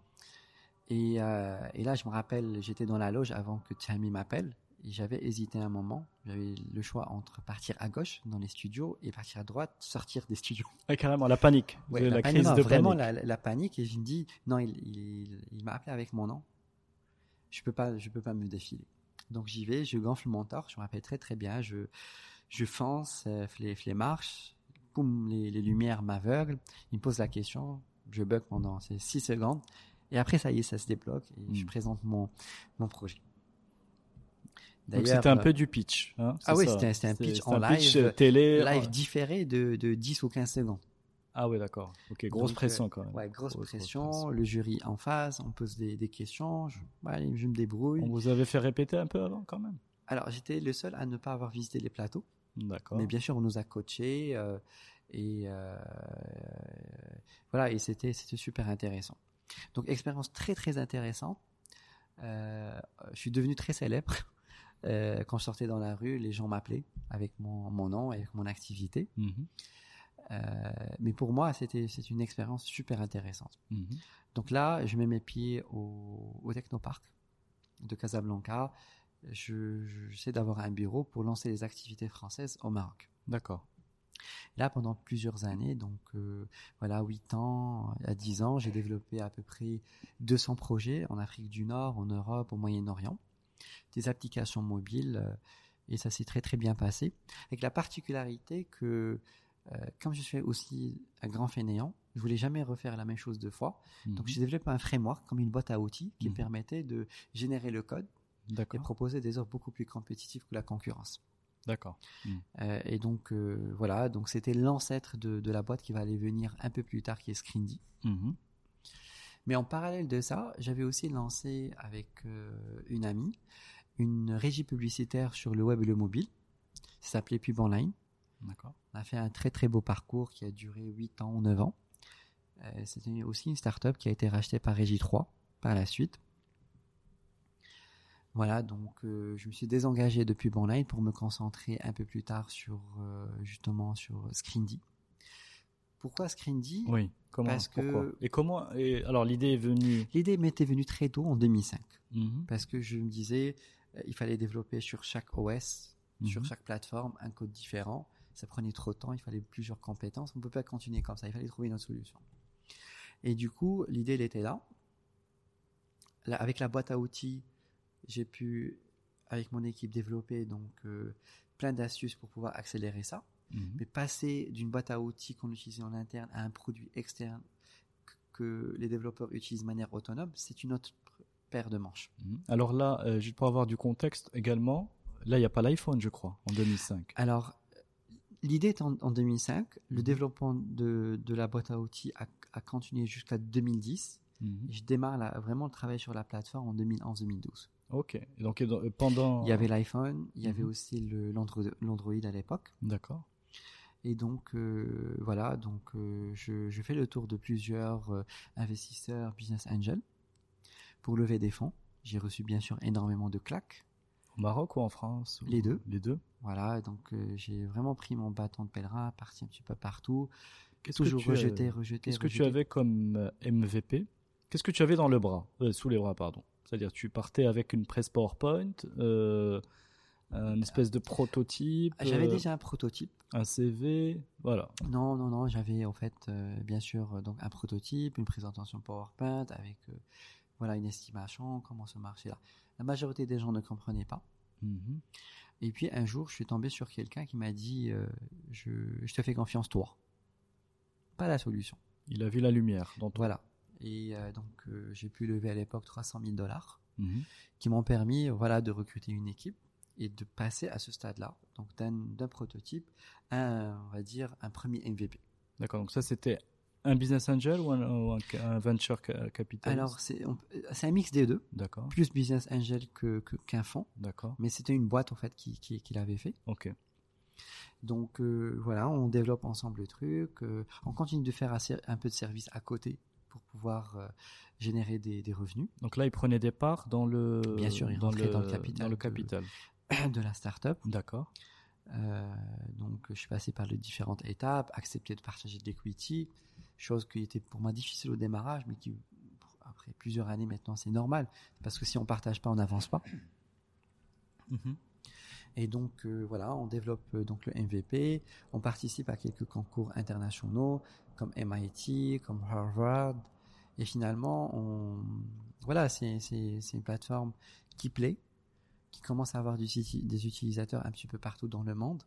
Et, et là, je me rappelle, j'étais dans la loge avant que Tammy m'appelle. J'avais hésité un moment. J'avais le choix entre partir à gauche dans les studios et partir à droite, sortir des studios. Ah, carrément, la panique. Ouais, la, la panique, crise non, de vraiment panique. La, la panique. Et je me dis, non, il, il, il m'a appelé avec mon nom. Je peux pas, je peux pas me défiler. Donc j'y vais, je gonfle mon torse. Je me rappelle très très bien. Je, je fonce, euh, les, les marches. Boum, les, les lumières m'aveuglent. Il me pose la question. Je bug pendant ces six secondes. Et après, ça y est, ça se débloque et je Mm. présente mon, mon projet. Donc c'était un euh, peu du pitch. hein, Ah oui, c'était- un pitch en un pitch, live, euh, télé. live euh, différé de, de 10 ou 15 secondes. Ah oui, d'accord. Ok, grosse Donc, pression quand même. Ouais, grosse, pression, le jury en face, on pose des, des questions, je, ouais, je me débrouille. On vous avait fait répéter un peu avant quand même? Alors, j'étais le seul à ne pas avoir visité les plateaux, D'accord. mais bien sûr, on nous a coachés euh, et euh, voilà, et c'était c'était super intéressant. Donc, expérience très très intéressante. Euh, je suis devenu très célèbre. Euh, quand je sortais dans la rue, les gens m'appelaient avec mon, mon nom et avec mon activité. Mhm, Euh, mais pour moi, c'était c'est une expérience super intéressante. mhm. Donc là, je mets mes pieds au, au Technopark de Casablanca. Je, je- j'essaie d'avoir un bureau pour lancer les activités françaises au Maroc. D'accord. Là, pendant plusieurs années, donc euh, voilà, 8 ans à 10 ans, j'ai développé à peu près 200 projets en Afrique du Nord, en Europe, au Moyen-Orient, des applications mobiles, euh, et ça s'est très très bien passé. Avec la particularité que, euh, comme je suis aussi un grand fainéant, je voulais jamais refaire la même chose deux fois. Donc Mhm. j'ai développé un framework comme une boîte à outils qui Mhm. permettait de générer le code et proposer des offres beaucoup plus compétitives que la concurrence. D'accord. Euh, et donc euh, voilà, donc c'était l'ancêtre de, de la boîte qui va aller venir un peu plus tard, qui est Scrindy. Mais en parallèle de ça, j'avais aussi lancé avec euh, une amie une régie publicitaire sur le web et le mobile. Ça s'appelait Pub Online. D'accord. On a fait un très très beau parcours qui a duré 8 ans ou 9 ans. Euh, C'était aussi une start-up qui a été rachetée par Régie 3 par la suite. Voilà, donc euh, je me suis désengagé de Pub Online pour me concentrer un peu plus tard sur euh, justement sur. Pourquoi Scrindy Oui. Comment Parce que- Et comment et alors l'idée est venue? L'idée m'était venue très tôt en 2005 Mhm, parce que je me disais euh, il fallait développer sur chaque OS, sur mhm. chaque plateforme un code différent. Ça prenait trop de temps, il fallait plusieurs compétences. On ne peut pas continuer comme ça, il fallait trouver une autre solution. Et du coup, l'idée, elle était là. Là, avec la boîte à outils, j'ai pu, avec mon équipe, développer donc euh, plein d'astuces pour pouvoir accélérer ça. Mhm. Mais passer d'une boîte à outils qu'on utilisait en interne à un produit externe que- les développeurs utilisent de manière autonome, c'est une autre paire de manches. Mhm. Alors là, euh, juste pour avoir du contexte également, là il n'y a pas l'iPhone, je crois, en 2005. Alors, l'idée est en, en 2005. Le Mhm. développement de, de la boîte à outils a, a continué jusqu'à 2010. Mhm. Et je démarre là, vraiment le travail sur la plateforme en 2011-2012. Ok. Donc euh, pendant. Il y avait l'iPhone, il y avait aussi l'Android à l'époque. D'accord. Et donc, euh, voilà, donc euh, je, je fais le tour de plusieurs euh, investisseurs, business angels, pour lever des fonds. J'ai reçu bien sûr énormément de claques. Au Maroc ou en France ou- Les deux. Les deux. Voilà, donc j'ai vraiment pris mon bâton de pèlerin, parti un petit peu partout, Qu'est-ce toujours que tu rejeté, as- rejeté, Qu'est-ce que tu rejeté. avais comme MVP Qu'est-ce que tu avais dans le bras Sous les bras, pardon? C'est-à-dire, tu partais avec une presse PowerPoint, un espèce de prototype, Ah, J'avais euh, déjà un prototype. un CV, voilà. Non, non, non, j'avais en fait, euh, bien sûr, euh, donc un prototype, une présentation PowerPoint avec, euh, voilà, une estimation, comment ce marché-là. La majorité des gens ne comprenaient pas. Mhm. Et puis un jour, je suis tombé sur quelqu'un qui m'a dit, euh, je, je te fais confiance, toi. Pas la solution. Il a vu la lumière dans toi. Voilà. Et euh, donc, euh, j'ai pu lever à l'époque 300 000 dollars Mhm. qui m'ont permis, euh, voilà, de recruter une équipe et de passer à ce stade-là, donc d'un prototype à, un, on va dire, un premier MVP. D'accord, donc ça c'était un business angel ou un, ou un- un venture ca- capitalist Alors, c'est un mix des deux, D'accord, plus business angel que que- qu'un fonds, d'accord, mais c'était une boîte en fait qui, qui, qui l'avait fait. ok. Donc euh, voilà, on développe ensemble le truc, euh, on continue de faire un peu de service à côté pour pouvoir euh, générer des, des revenus Donc là, il prenait des parts dans le, Bien sûr, il dans le, dans le capital dans le capital. [COUGHS] de la startup. D'accord. Euh, donc je suis passé par les différentes étapes, accepter de partager de l'equity, chose qui était pour moi difficile au démarrage, mais qui après plusieurs années maintenant c'est normal parce que si on partage pas, on n'avance pas. [COUGHS] Mhm. Et donc euh, voilà, on développe euh, donc le MVP, on participe à quelques concours internationaux comme MIT, comme Harvard, et finalement, on, voilà, c'est une plateforme qui plaît, qui commence à avoir du, des utilisateurs un petit peu partout dans le monde.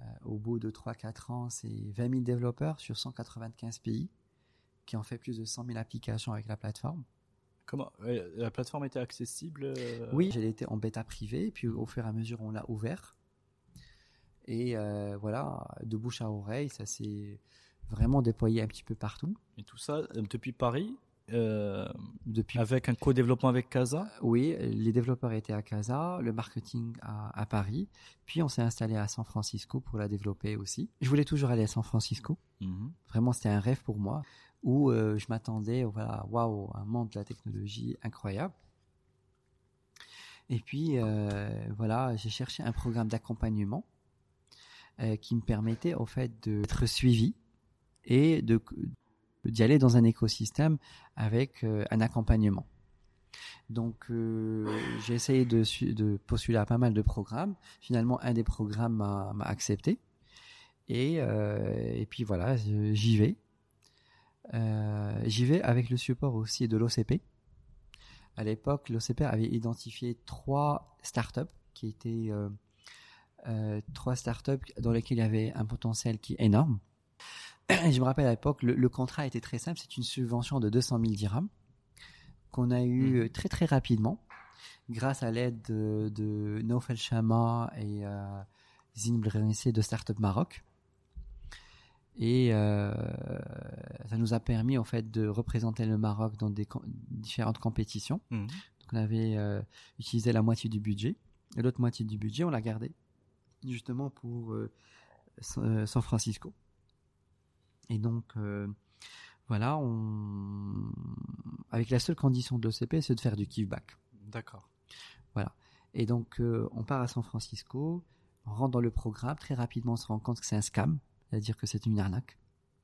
Euh, au bout de 3-4 ans, c'est 20 000 développeurs sur 195 pays qui ont fait plus de 100 000 applications avec la plateforme. Comment La plateforme était accessible euh, Oui, elle était en bêta privée, puis au fur et à mesure, on l'a ouvert. Et euh, voilà, de bouche à oreille, ça s'est vraiment déployé un petit peu partout. Et tout ça depuis Paris depuis... Avec un co-développement avec Casa Oui, les développeurs étaient à Casa, le marketing à, Paris. Puis on s'est installé à San Francisco pour la développer aussi. Je voulais toujours aller à San Francisco. Mhm. Vraiment, c'était un rêve pour moi où euh, je m'attendais, voilà, waouh, un monde de la technologie incroyable. Et puis, euh, voilà, j'ai cherché un programme d'accompagnement euh, qui me permettait, au fait, d'être suivi et de d'y aller dans un écosystème avec un accompagnement. Donc, j'ai essayé de, postuler à pas mal de programmes. Finalement, un des programmes m'a accepté. Et, et puis voilà, j'y vais. Euh, j'y vais avec le support aussi de l'OCP. À l'époque, l'OCP avait identifié trois startups qui étaient euh, euh, trois startups dans lesquelles il y avait un potentiel qui est énorme. Je me rappelle à l'époque, le, contrat était très simple, c'est une subvention de 200 000 dirhams qu'on a eu mmh. très très rapidement grâce à l'aide de, de Nofel Shama et euh, Zin de Startup Maroc. Et euh, ça nous a permis en fait de représenter le Maroc dans des différentes compétitions. Mhm. Donc on avait euh, utilisé la moitié du budget et l'autre moitié du budget on l'a gardé justement pour euh, San Francisco. Et donc voilà, on... avec la seule condition de l'OCP, c'est de faire du kickback. D'accord. Voilà. Et donc on part à San Francisco, on rentre dans le programme, très rapidement on se rend compte que c'est un scam c'est-à-dire que c'est une arnaque.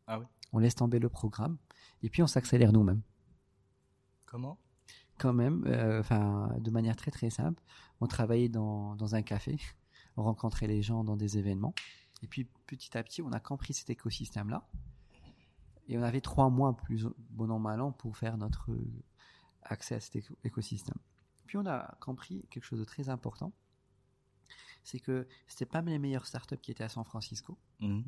Ah oui. On laisse tomber le programme et puis on s'accélère nous-mêmes. Comment? Quand même, euh, enfin, de manière très très simple. On travaillait dans, dans un café, on rencontrait les gens dans des événements et puis petit à petit, on a compris cet écosystème-là. Et on avait trois mois plus bon an mal an pour faire notre accès à cet écosystème. Puis on a compris quelque chose de très important, c'est que c'était pas les meilleures startups qui étaient à San Francisco. Mmh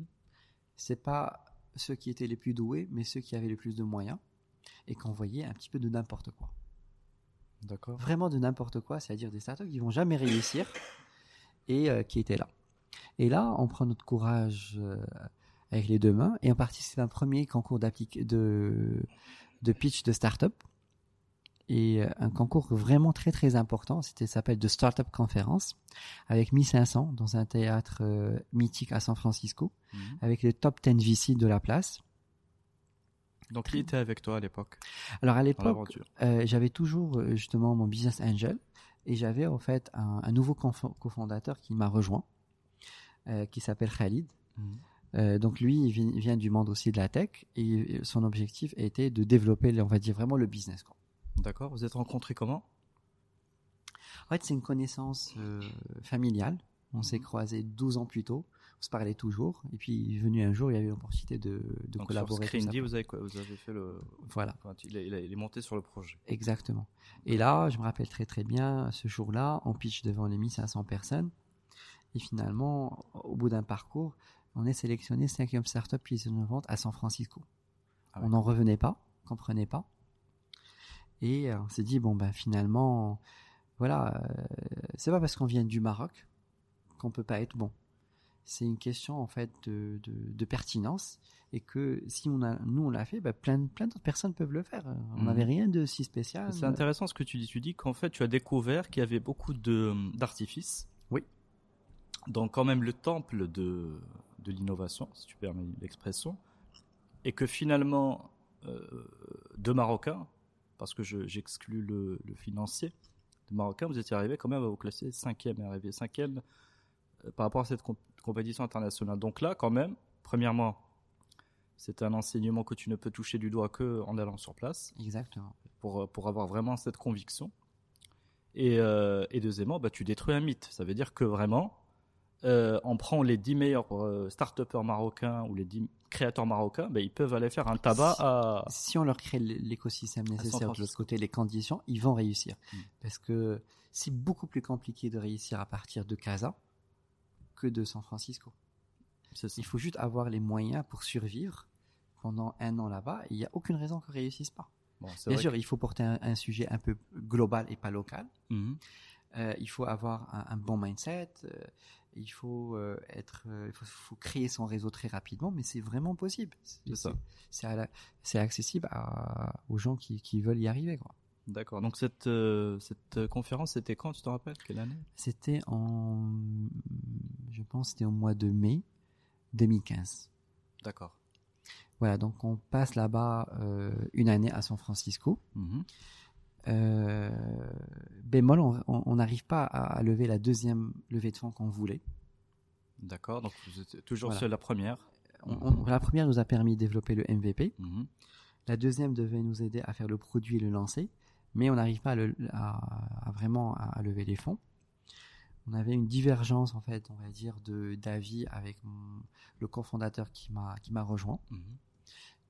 c'est pas ceux qui étaient les plus doués, mais ceux qui avaient le plus de moyens et qu'on voyait un petit peu de n'importe quoi. D'accord. Vraiment de n'importe quoi, c'est-à-dire des startups qui vont jamais réussir et euh, qui étaient là. Et là, on prend notre courage euh, avec les deux mains et on participe à un premier concours de, de pitch de startup et euh, un concours vraiment très très important. C'était s'appelle The Startup Conference avec 1500 dans un théâtre euh, mythique à San Francisco mhm. avec les top 10 VC de la place. Donc qui était avec toi à l'époque? Alors à l'époque, euh, j'avais toujours justement mon business angel et j'avais en fait un, nouveau cofondateur qui m'a rejoint, qui s'appelle Khalid. Mhm. donc lui, il vient, du monde aussi de la tech et son objectif était de développer, on va dire vraiment le business. D'accord. Vous êtes rencontrés comment? En fait, c'est une connaissance euh, familiale. On s'est mhm. croisés 12 ans plus tôt. On se parlait toujours. Et puis, venu un jour, il y a eu l'opportunité de, de Donc collaborer. Sur vous avez, vous avez fait le. Voilà. il, est, monté sur le projet. Exactement. Et là, je me rappelle très très bien, ce jour-là, on pitch devant les 1500 personnes. Et finalement, au bout d'un parcours, on est sélectionné 5e startup plus innovante à San Francisco. Ah on n'en revenait pas, comprenait pas. Et euh, on s'est dit, bon, ben finalement, voilà, euh, c'est pas parce qu'on vient du Maroc qu'on peut pas être bon. C'est une question en fait de, de, pertinence et que si on a, nous on l'a fait, ben, plein, plein d'autres personnes peuvent le faire. On mhm. n'avait rien de si spécial. C'est intéressant ce que tu dis. Tu dis qu'en fait tu as découvert qu'il y avait beaucoup d'artifices. Oui. Donc quand même le temple de, de l'innovation, si tu permets l'expression, et que finalement euh, deux Marocains parce que j'exclus le, financier, de Marocain, vous étiez arrivé quand même à vous classer cinquième, et arrivé cinquième euh, par rapport à cette compétition internationale. Donc là, quand même, premièrement, C'est un enseignement que tu ne peux toucher du doigt que en allant sur place Exactement. pour, pour avoir vraiment cette conviction. Et, euh, et deuxièmement, bah, tu détruis un mythe. Ça veut dire que vraiment, euh, on prend les 10 meilleurs euh, start-upers marocains ou les 10 créateurs marocains, bah, ils peuvent aller faire un tabac Si- à. Si on leur crée l'écosystème nécessaire de l'autre côté, les conditions, ils vont réussir. Mm. Parce que c'est beaucoup plus compliqué de réussir à partir de Casa que de San Francisco. Il faut juste avoir les moyens pour survivre pendant un an là-bas. Il n'y a aucune raison qu'on réussisse pas. Bon, Bien sûr, il faut porter un, un sujet un peu global et pas local. Mhm. Euh, il faut avoir un, un bon mindset. euh, il faut euh, être, il faut, faut créer son réseau très rapidement, mais c'est vraiment possible. C'est ça. C'est accessible à- aux gens qui, qui veulent y arriver. quoi. D'accord. Donc cette, cette conférence, c'était quand Tu te rappelles? Quelle année? C'était en, je pense, c'était au mois de mai 2015. D'accord. Voilà, donc on passe là-bas une année à San Francisco. Mhm. Euh, bémol, on- n'arrive pas à, à lever la deuxième levée de fonds qu'on voulait. D'accord. Donc vous êtes toujours Voilà. sur la première. On- on- la première nous a permis de développer le MVP. Mhm. La deuxième devait nous aider à faire le produit et le lancer, mais on n'arrive pas à, le- à- à vraiment à, lever les fonds. On avait une divergence en fait, on va dire, de d'avis avec mon- le cofondateur qui m'a qui m'a rejoint. Mhm.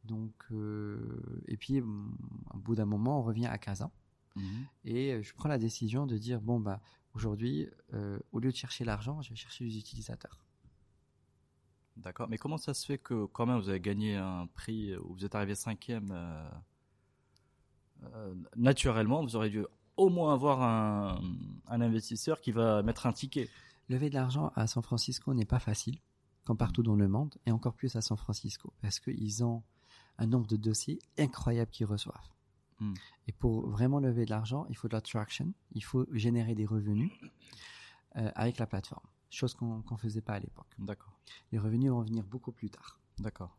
Donc euh, et puis mm, au bout d'un moment, on revient à Casa Mhm. et je prends la décision de dire bon bah aujourd'hui, euh, au lieu de chercher l'argent, je vais chercher les utilisateurs. D'accord. Mais comment ça se fait que quand même vous avez gagné un prix où vous êtes arrivé cinquième euh, euh, Naturellement, vous auriez dû au moins avoir un, un investisseur qui va mettre un ticket. Lever de l'argent à San Francisco n'est pas facile, comme partout dans le monde, et encore plus à San Francisco, parce qu'ils ont un nombre de dossiers incroyable qu'ils reçoivent. Hmm. Et pour vraiment lever de l'argent, il faut de la traction, il faut générer des revenus euh, avec la plateforme, chose qu'on ne faisait pas à l'époque. D'accord. Les revenus vont venir beaucoup plus tard. D'accord.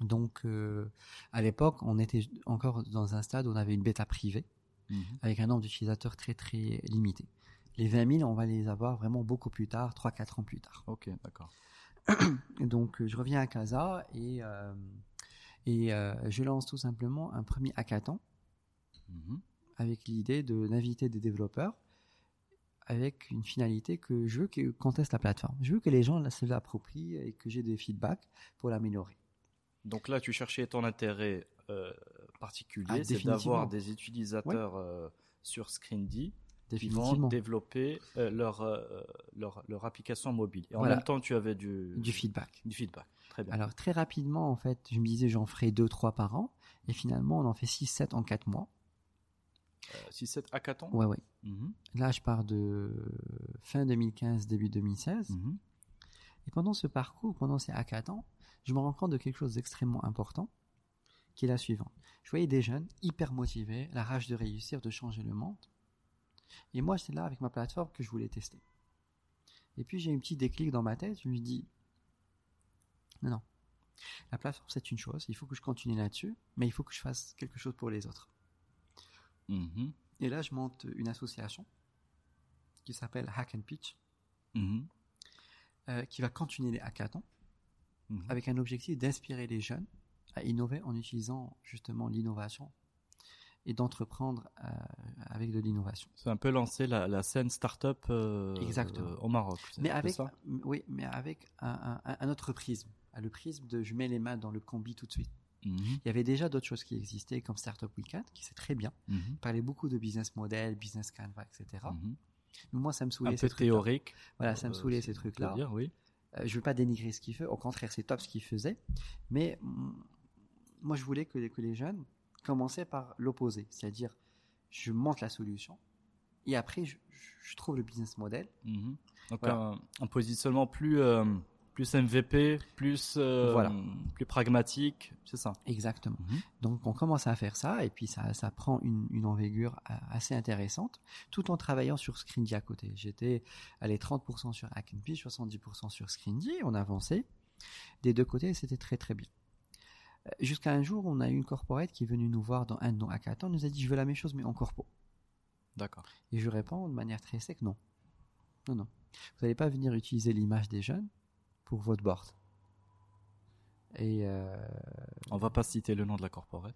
Donc, euh, à l'époque, on était encore dans un stade où on avait une bêta privée, Mhm. avec un nombre d'utilisateurs très très limité. Les 20 000, on va les avoir vraiment beaucoup plus tard, 3-4 ans plus tard. Ok, d'accord. [COUGHS] Donc, je reviens à Casa et, euh, et euh, je lance tout simplement un premier hackathon Mhm. avec l'idée de d'inviter des développeurs avec une finalité que je veux qu'on teste la plateforme. Je veux que les gens se l'approprient et que j'ai des feedbacks pour l'améliorer. Donc là, tu cherchais ton intérêt euh, particulier, Ah, c'est d'avoir des utilisateurs euh, sur Screendy qui vont développer euh, leur, euh, leur, leur application mobile. Et en Voilà. même temps, tu avais du, Du feedback. du feedback. Très bien. Alors, très rapidement, en fait, je me disais j'en ferai 2-3 par an. Et finalement, on en fait 6-7 en 4 mois. Euh, 6-7 hackathons Ouais, ouais. Mhm. Là, je pars de fin 2015, début 2016. Mhm. Et pendant ce parcours, pendant ces hackathons, je me rends compte de quelque chose d'extrêmement important, qui est la suivante. Je voyais des jeunes hyper motivés, la rage de réussir, de changer le monde. Et moi, j'étais là avec ma plateforme que je voulais tester. Et puis, j'ai eu un petit déclic dans ma tête. Je me dis, non, non. La plateforme, c'est une chose. Il faut que je continue là-dessus, mais il faut que je fasse quelque chose pour les autres. Mhm. Et là, je monte une association qui s'appelle Hack and Pitch, Mhm. euh, qui va continuer les hackathons. Mhm. avec un objectif d'inspirer les jeunes à innover en utilisant justement l'innovation et d'entreprendre euh, avec de l'innovation. C'est un peu lancer la, la scène start-up euh, euh, au Maroc. Mais un peu avec, ça? oui, mais avec un, un- un autre prisme, le prisme de je mets les mains dans le combi tout de suite. Mhm. Il y avait déjà d'autres choses qui existaient comme Startup Weekend, qui c'est très bien. Mhm. Il parlait beaucoup de business model, business canvas, etc. Mhm. Mais moi, ça me Un saoulait. peu ces trucs-là. théorique. Voilà, ça me saoulait ces trucs-là. oui. Je veux pas dénigrer ce qu'il fait, au contraire, c'est top ce qu'il faisait. Mais mm, moi, je voulais que les jeunes commençaient par l'opposé, c'est-à-dire je monte la solution et après je, je trouve le business model. Mhm. Donc Voilà. un, un positionnement plus, euh, plus MVP, plus, euh, Voilà. plus pragmatique, c'est ça. Exactement. Mhm. Donc on commence à faire ça et puis ça, ça prend une, une envergure euh, assez intéressante tout en travaillant sur Scrindy à côté. J'étais allé 30% sur Hack and Pitch, 70% sur Scrindy, on avançait. Des deux côtés, c'était très très bien. Jusqu'à un jour, on a eu une corporate qui est venue nous voir dans un de nos hackathons, nous a dit je veux la même chose mais en corpo. D'accord. Et je réponds de manière très sec non. Non, non. Vous n'allez pas venir utiliser l'image des jeunes pour votre board. Et euh, On va pas citer le nom de la corporate.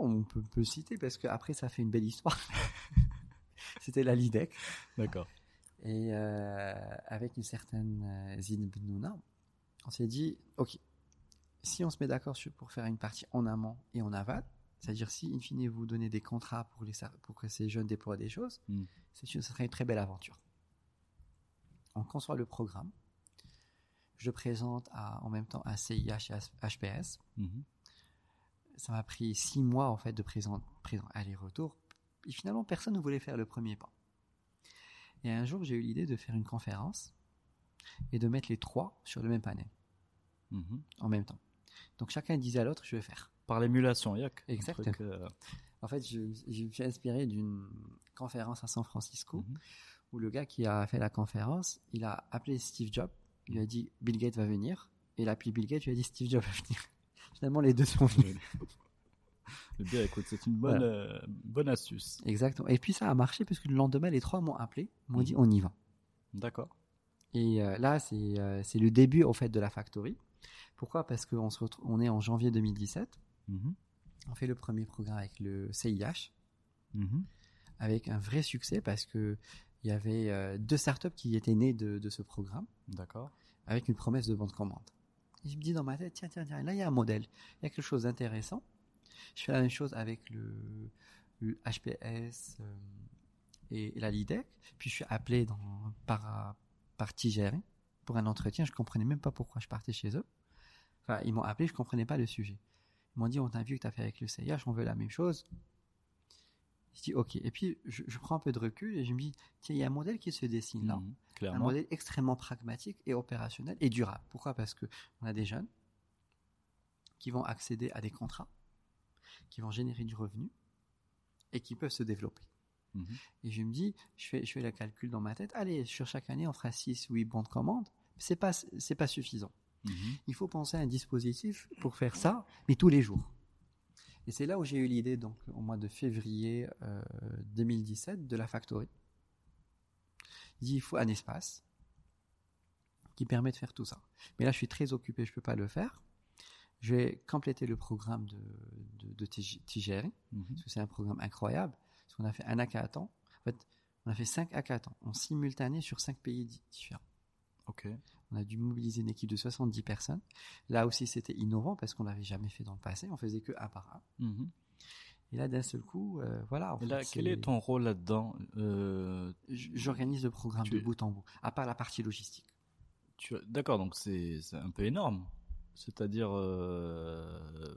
on peut, peut citer parce qu'après, ça fait une belle histoire. [LAUGHS] C'était la LIDEC. D'accord. Et euh, avec une certaine euh, Zine Benouna, on s'est dit, OK, si on se met d'accord pour faire une partie en amont et en aval, c'est-à-dire si, in fine, vous donnez des contrats pour, les, sar- pour que ces jeunes déploient des choses, Mm. c'est une, ce serait une très belle aventure. On conçoit le programme. Je présente à- en même temps à CIH et à HPS. Mhm. Ça m'a pris six mois en fait de présent, présent aller-retour. Et finalement, personne ne voulait faire le premier pas. Et un jour, j'ai eu l'idée de faire une conférence et de mettre les trois sur le même panel Mhm. en même temps. Donc chacun disait à l'autre, je vais faire. Par l'émulation, Yak. Truc, euh, En fait, je, je me suis inspiré d'une conférence à San Francisco Mhm. où le gars qui a fait la conférence, il a appelé Steve Jobs, il lui a dit Bill Gates va venir, et il a appelé Bill Gates, il lui a dit Steve Jobs va venir. [LAUGHS] Finalement, les deux sont venus. [LAUGHS] Eh bien, écoute, c'est une bonne, Voilà. euh, bonne astuce. Exactement. Et puis ça a marché parce que le lendemain, les trois m'ont appelé, m'ont Mhm. dit on y va. D'accord. Et euh, là, c'est euh, c'est le début au fait de la factory. Pourquoi? Parce qu'on on est en janvier 2017. Mhm. On fait le premier programme avec le CIH, Mhm. avec un vrai succès parce que il y avait euh, deux startups qui étaient nées de, de ce programme, D'accord. avec une promesse de bonne commande. Et je me dis dans ma tête, tiens, tiens, tiens, là il y a un modèle, il y a quelque chose d'intéressant. Je fais la même chose avec le, le HPS euh, et, et la LIDEC. Puis je suis appelé dans, par, par Tigeri pour un entretien. Je comprenais même pas pourquoi je partais chez eux. Enfin, ils m'ont appelé, je comprenais pas le sujet. Ils m'ont dit, on t'a vu que tu as fait avec le CIH, on veut la même chose. Je dis, ok. Et puis, je, je prends un peu de recul et je me dis, tiens, il y a un modèle qui se dessine là. Mhm. Un modèle extrêmement pragmatique et opérationnel et durable. Pourquoi? Parce que on a des jeunes qui vont accéder à des contrats, qui vont générer du revenu et qui peuvent se développer. Mhm. Et je me dis, je fais, je fais le calcul dans ma tête, allez, sur chaque année, on fera 6 ou 8 bons de commande. C'est pas, c'est pas suffisant. Mhm. Il faut penser à un dispositif pour faire ça, mais tous les jours. Et c'est là où j'ai eu l'idée, donc, au mois de février euh, 2017, de la Factory. Il dit, il faut un espace qui permet de faire tout ça. Mais là, je suis très occupé, je peux pas le faire. Je vais compléter le programme de, de, Mhm. parce que c'est un programme incroyable. Parce qu'on a fait un hackathon. En fait, on a fait cinq hackathons en simultané sur cinq pays di- différents. On a dû mobiliser une équipe de 70 personnes. Là aussi, c'était innovant parce qu'on l'avait jamais fait dans le passé. On faisait que un par un. Et là, d'un seul coup, euh, voilà. en Et là, fait, quel est ton rôle là-dedans Euh, J'organise le programme Tu de bout en bout, à part la partie logistique. tu D'accord, donc c'est un peu énorme. C'est-à-dire euh,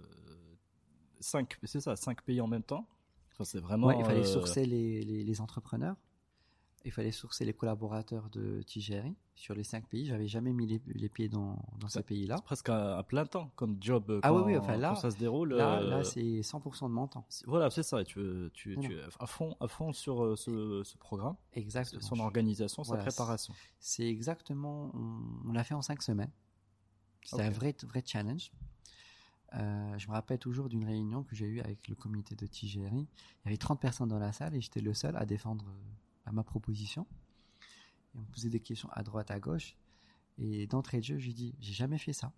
cinq, c'est ça, cinq pays en même temps. Enfin, c'est vraiment. Ouais, il fallait euh, sourcer les, les, les entrepreneurs. Il fallait sourcer les collaborateurs de Tigeri sur les cinq pays. J'avais jamais mis les, les pieds dans, dans ces Ça- pays-là. c'est presque à, à plein temps comme job. euh, Ah oui, oui, enfin, là- quand ça se déroule. Là, euh, là c'est 100% de mon temps. voilà, c'est ça. Tu, tu, à fond, à fond sur euh, ce, ce programme, Exactement. son organisation, sa préparation. C'est exactement. On, on l'a fait en cinq semaines. C'était un vrai, vrai challenge. Euh, je me rappelle toujours d'une réunion que j'ai eue avec le comité de Tigéry. Il y avait 30 personnes dans la salle et j'étais le seul à défendre euh, ma proposition. Et on me posait des questions à droite, à gauche. Et d'entrée de jeu, j'ai dit j'ai jamais fait ça.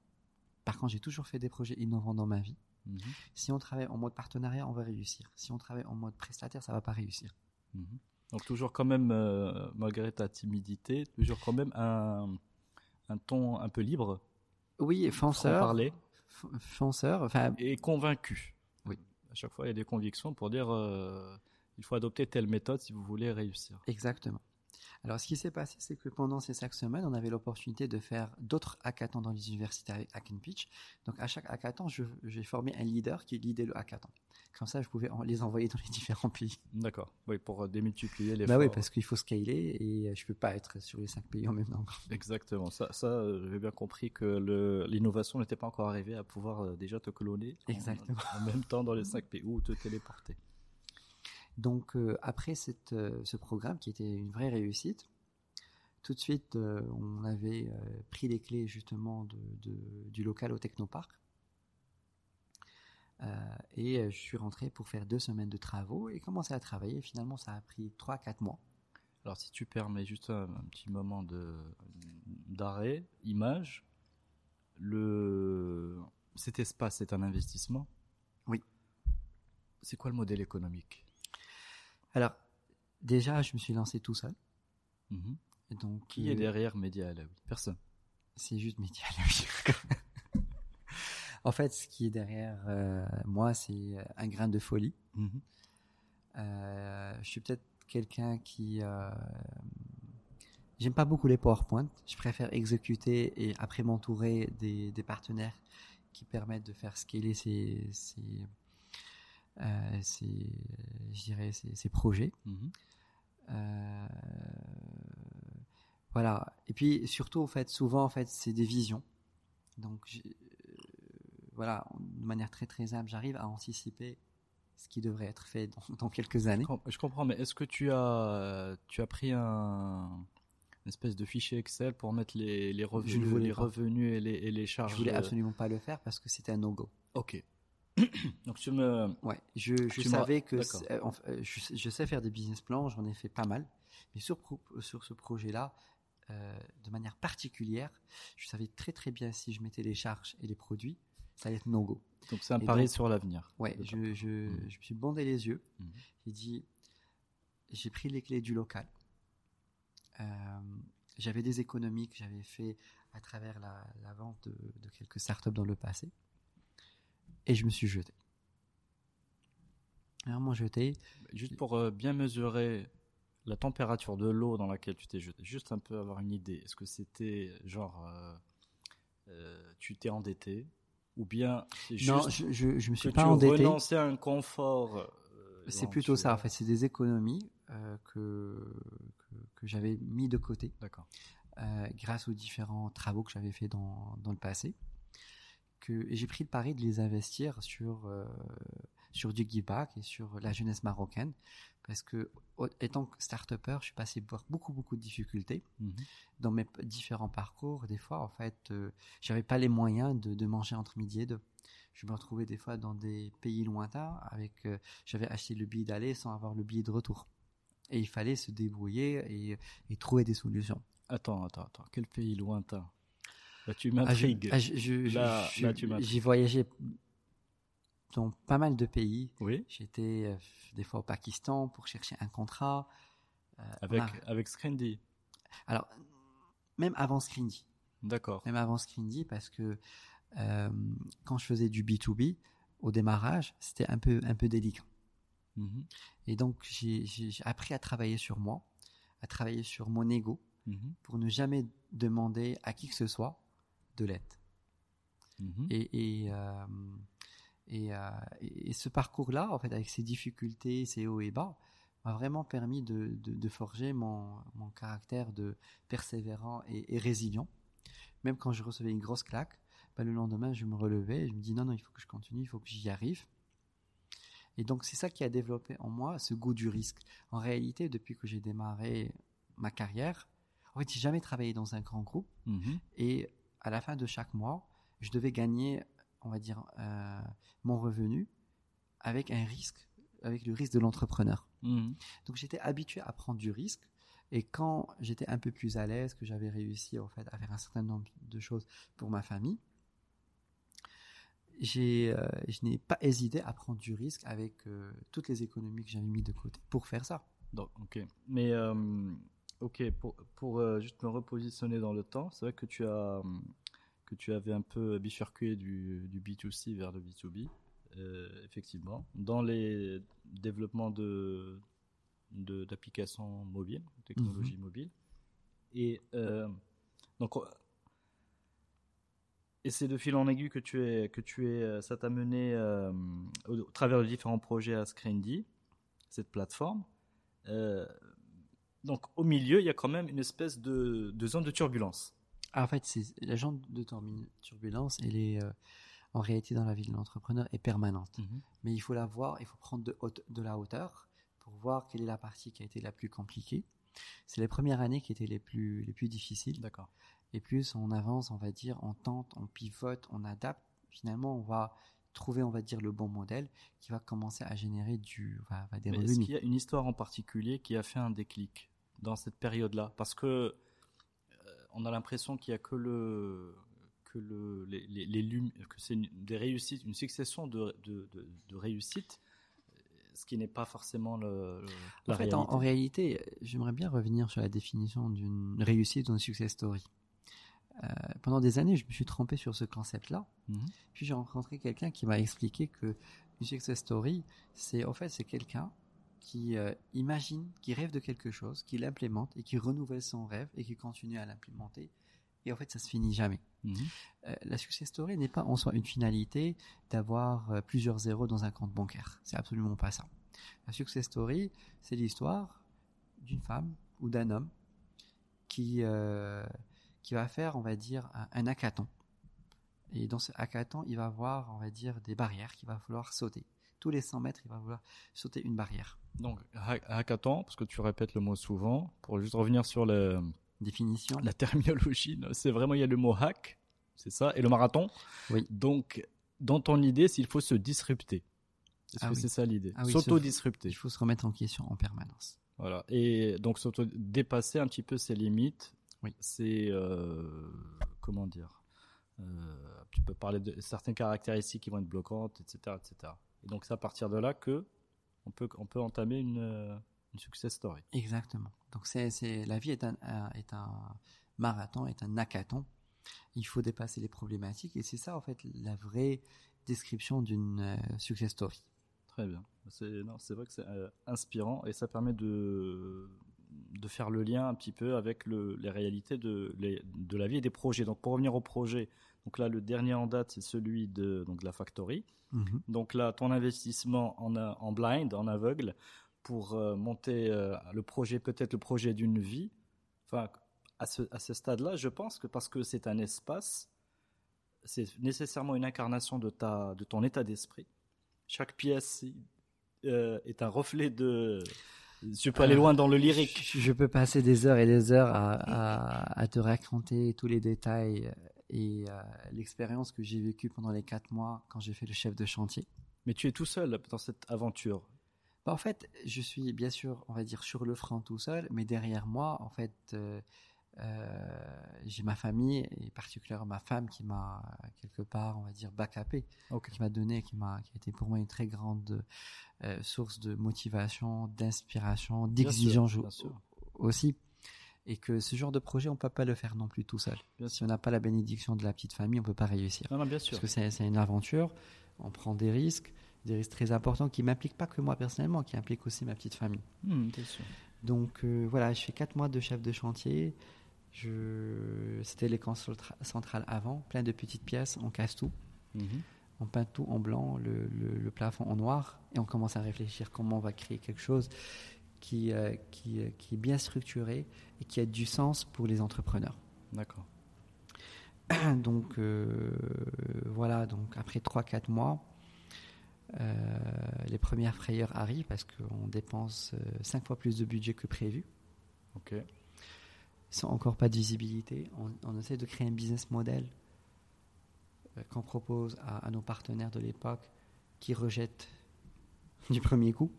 Par contre, j'ai toujours fait des projets innovants dans ma vie. Mhm, Si on travaille en mode partenariat, on va réussir. Si on travaille en mode prestataire, ça va pas réussir. mhm. Donc toujours quand même, euh, malgré ta timidité, toujours quand même un, un ton un peu libre, Oui, fonceur. parler Fonceur. Enfin, et convaincu. Oui. À chaque fois, il y a des convictions pour dire euh, il faut adopter telle méthode si vous voulez réussir. Exactement. Alors, ce qui s'est passé, c'est que pendant ces cinq semaines, on avait l'opportunité de faire d'autres hackathons dans les universités avec Hack and Pitch. Donc, à chaque hackathon, j'ai formé un leader qui leadait le hackathon. Comme ça, je pouvais en- les envoyer dans les [LAUGHS] différents pays. D'accord. Oui, pour euh, démultiplier les. Bah oui, parce qu'il faut scaler et euh, je peux pas être sur les cinq pays en même temps. [LAUGHS] Exactement. Ça, ça euh, j'avais bien compris que l'innovation n'était pas encore arrivée à pouvoir déjà te cloner en- Exactement. En, même temps dans les cinq pays ou te téléporter. Donc, euh, après cette, euh, ce programme qui était une vraie réussite, tout de suite, euh, on avait pris les clés justement de, de- du local au Technopark. Et je suis rentré pour faire deux semaines de travaux et commencer à travailler. Finalement, ça a pris 3-4 mois. Alors, si tu permets juste un, un petit moment de d'arrêt, image, le cet espace est un investissement? Oui. C'est quoi le modèle économique? Alors, déjà, je me suis lancé tout seul. Mhm. Et donc, Qui est euh, derrière Média Alaoui Personne. C'est juste la vie. [LAUGHS] En fait, ce qui est derrière euh, moi, c'est euh, un grain de folie. Mhm. Euh, je suis peut-être quelqu'un qui euh, j'aime pas beaucoup les PowerPoint. Je préfère exécuter et après m'entourer des, des partenaires qui permettent de faire scaler ces, ces, euh, ces je dirais ces projets. Mhm. Euh, voilà. Et puis surtout, en fait, souvent, en fait, c'est des visions. Donc, euh, voilà, de manière très très simple, j'arrive à anticiper ce qui devrait être fait dans, dans quelques années. Je com- Je comprends, mais est-ce que tu as, tu as pris un une espèce de fichier Excel pour mettre les, les revenus, les pas. revenus et les, et les charges Je voulais euh, absolument pas le faire parce que c'était un no-go. Ok. [COUGHS] Donc tu me. Ouais, je, savais que euh, en euh, je, sais- je sais faire des business plans, j'en ai fait pas mal, mais sur pro- sur ce projet-là, euh, de manière particulière, je savais très très bien si je mettais les charges et les produits, ça allait être no go. Donc c'est un pari sur l'avenir. Ouais, je, je, Mhm. je me suis bandé les yeux. Mhm. J'ai dit, j'ai pris les clés du local. Euh, j'avais des économies que j'avais fait à travers la, la vente de, de quelques startups dans le passé. Et je me suis jeté. Vraiment jeté. Juste pour euh, bien mesurer la température de l'eau dans laquelle tu t'es jeté, juste un peu avoir une idée. Est-ce que c'était genre euh, euh, tu t'es endetté ou bien juste non, je, je, je me que suis tu pas endetté. renonçais à un confort C'est plutôt tu- ça. En fait, c'est des économies que, que, que j'avais mis de côté. D'accord. grâce aux différents travaux que j'avais fait dans, dans le passé. Que j'ai pris le pari de les investir sur euh, sur du give back et sur la jeunesse marocaine parce que étant que start-upper, je suis passé par beaucoup beaucoup de difficultés Mhm. dans mes différents parcours. Des fois, en fait, euh, j'avais pas les moyens de, de manger entre midi et deux. Je me retrouvais des fois dans des pays lointains avec euh, j'avais acheté le billet d'aller sans avoir le billet de retour. Et il fallait se débrouiller et, et trouver des solutions. Attends, attends, attends. Quel pays lointain? Là, tu m'intrigues. ah, Là- là, tu m'intrigues. J'ai voyagé dans pas mal de pays. Oui. J'étais euh, des fois au Pakistan pour chercher un contrat. Euh, Avec a- avec Scrindy. Alors, même avant Scrindy. D'accord. Même avant Scrindy, parce que euh, quand je faisais du B2B, au démarrage, c'était un peu, un peu délicat. Mhm. Et donc, j'ai appris à travailler sur moi, à travailler sur mon ego, Mhm. pour ne jamais demander à qui que ce soit de l'aide. Mhm. Et, et, euh, et, euh, et ce parcours-là, en fait, avec ses difficultés, ses hauts et bas, m'a vraiment permis de, de, de forger mon, mon caractère de persévérant et, et résilient. Même quand je recevais une grosse claque, bah, le lendemain, je me relevais et je me dis non, non, il faut que je continue, il faut que j'y arrive. Et donc, c'est ça qui a développé en moi ce goût du risque. En réalité, depuis que j'ai démarré ma carrière, en fait, j'ai jamais travaillé dans un grand groupe. Mhm. Et à la fin de chaque mois, je devais gagner, on va dire, euh, mon revenu avec un risque, avec le risque de l'entrepreneur. Mhm. Donc j'étais habitué à prendre du risque. Et quand j'étais un peu plus à l'aise, que j'avais réussi en fait à faire un certain nombre de choses pour ma famille, j'ai, euh, je n'ai pas hésité à prendre du risque avec euh, toutes les économies que j'avais mis de côté pour faire ça. Donc, ok. Mais, ok, pour, pour euh, juste me repositionner dans le temps, c'est vrai que tu as que tu avais un peu bifurqué du, du B2C vers le B2B, euh, effectivement, dans les développements de de- d'applications mobiles, technologies mobiles. Et euh, donc, et c'est de fil en aiguille que tu es, que tu es, ça t'a mené au, au travers de différents projets à Screendy, cette plateforme. Donc au milieu, il y a quand même une espèce de, de zone de turbulence. Ah, en fait, c'est la jante de turbulence, elle est euh, en réalité dans la vie de l'entrepreneur est permanente. Mais il faut la voir, il faut prendre de, haute- de la hauteur pour voir quelle est la partie qui a été la plus compliquée. C'est les premières années qui étaient les plus, les plus difficiles. D'accord. Et plus on avance, on va dire, on tente, on pivote, on adapte. Finalement, on va trouver, on va dire, le bon modèle qui va commencer à générer du, enfin, enfin, des Mais Est-ce revenus. qu'il y a une histoire en particulier qui a fait un déclic? Dans cette période-là Parce que euh, on a l'impression qu'il y a que le que le, les, les, les que c'est une, des réussites, une succession de, de, de, de réussites, ce qui n'est pas forcément le, le- la En fait, réalité. en, en réalité, j'aimerais bien revenir sur la définition d'une réussite ou d'une success story. Euh, pendant des années, je me suis trompé sur ce concept-là. Mhm. Puis j'ai rencontré quelqu'un qui m'a expliqué que une success story, c'est en fait c'est quelqu'un qui euh, imagine, qui rêve de quelque chose, qui l'implémente et qui renouvelle son rêve et qui continue à l'implémenter. Et en fait, ça se finit jamais. Mhm. Euh, la success story n'est pas en soi une finalité d'avoir euh, plusieurs zéros dans un compte bancaire. C'est absolument pas ça. La success story, c'est l'histoire d'une femme ou d'un homme qui qui va faire, on va dire, un, un hackathon. Et dans ce hackathon, il va avoir, on va dire, des barrières qu'il va falloir sauter. Tous les 100 mètres, il va vouloir sauter une barrière. Donc, ha- hackathon, parce que tu répètes le mot souvent, pour juste revenir sur le, Définition. la terminologie, [LAUGHS] c'est vraiment, il y a le mot hack, c'est ça, et le marathon. Oui. Donc, dans ton idée, s'il faut se disrupter. Est-ce Ah que oui. c'est ça l'idée Ah oui, S'auto-disrupter. Il faut se remettre en question en permanence. Voilà. Et donc, dépasser un petit peu ses limites. Oui. C'est, euh, comment dire euh, Tu peux parler de certaines caractéristiques qui vont être bloquantes, etc., etc. Et donc, c'est à partir de là que on peut, on peut entamer une, euh, une success story. Exactement. Donc c'est, c'est la vie est un, un- est un marathon, est un hackathon. Il faut dépasser les problématiques et c'est ça en fait la vraie description d'une euh, success story. Très bien. C'est, non, c'est vrai que c'est euh, inspirant et ça permet de, de faire le lien un petit peu avec le, les réalités de, les- de la vie et des projets. Donc, pour revenir au projet, donc là, le dernier en date, c'est celui de, donc, de la Factory. Mhm. Donc là, ton investissement en, blind, en aveugle, pour euh, monter euh, le projet, peut-être le projet d'une vie. Enfin, à ce, à ce stade-là, je pense que parce que c'est un espace, c'est nécessairement une incarnation de, ta, de ton état d'esprit. Chaque pièce euh, est un reflet de... Je peux aller loin dans le lyrique. Je, je peux passer des heures et des heures à, à, à te raconter tous les détails et euh, l'expérience que j'ai vécue pendant les quatre mois quand j'ai fait le chef de chantier. Mais tu es tout seul dans cette aventure. Bah, en fait, je suis bien sûr, on va dire, sur le front tout seul, mais derrière moi, en fait, euh, euh, j'ai ma famille et particulièrement ma femme qui m'a quelque part, on va dire, backupé, Ok. qui m'a donné, qui m'a, qui a été pour moi une très grande source de motivation, d'inspiration, d'exigence aussi. Et que ce genre de projet, on peut pas le faire non plus tout seul. Bien Si on n'a pas la bénédiction de la petite famille, on peut pas réussir. Non, non, bien sûr. Parce que c'est une aventure, on prend des risques, des risques très importants qui m'impliquent pas que moi personnellement, qui impliquent aussi ma petite famille. Bien sûr. Donc euh, voilà, je fais quatre mois de chef de chantier. Je... C'était l'écran centra- central avant, plein de petites pièces, on casse tout, Mhm. on peint tout en blanc, le, le- le plafond en noir, et on commence à réfléchir comment on va créer quelque chose qui, euh, qui, euh, qui est bien structuré et qui a du sens pour les entrepreneurs. D'accord. [CLEARS THROAT] donc euh, voilà, donc après 3-4 mois, les premières frayeurs arrivent parce qu'on dépense 5 fois plus de budget que prévu, Ok. sans encore pas de visibilité. On, on essaie de créer un business model qu'on propose à, à nos partenaires de l'époque qui rejettent [LAUGHS] du premier coup.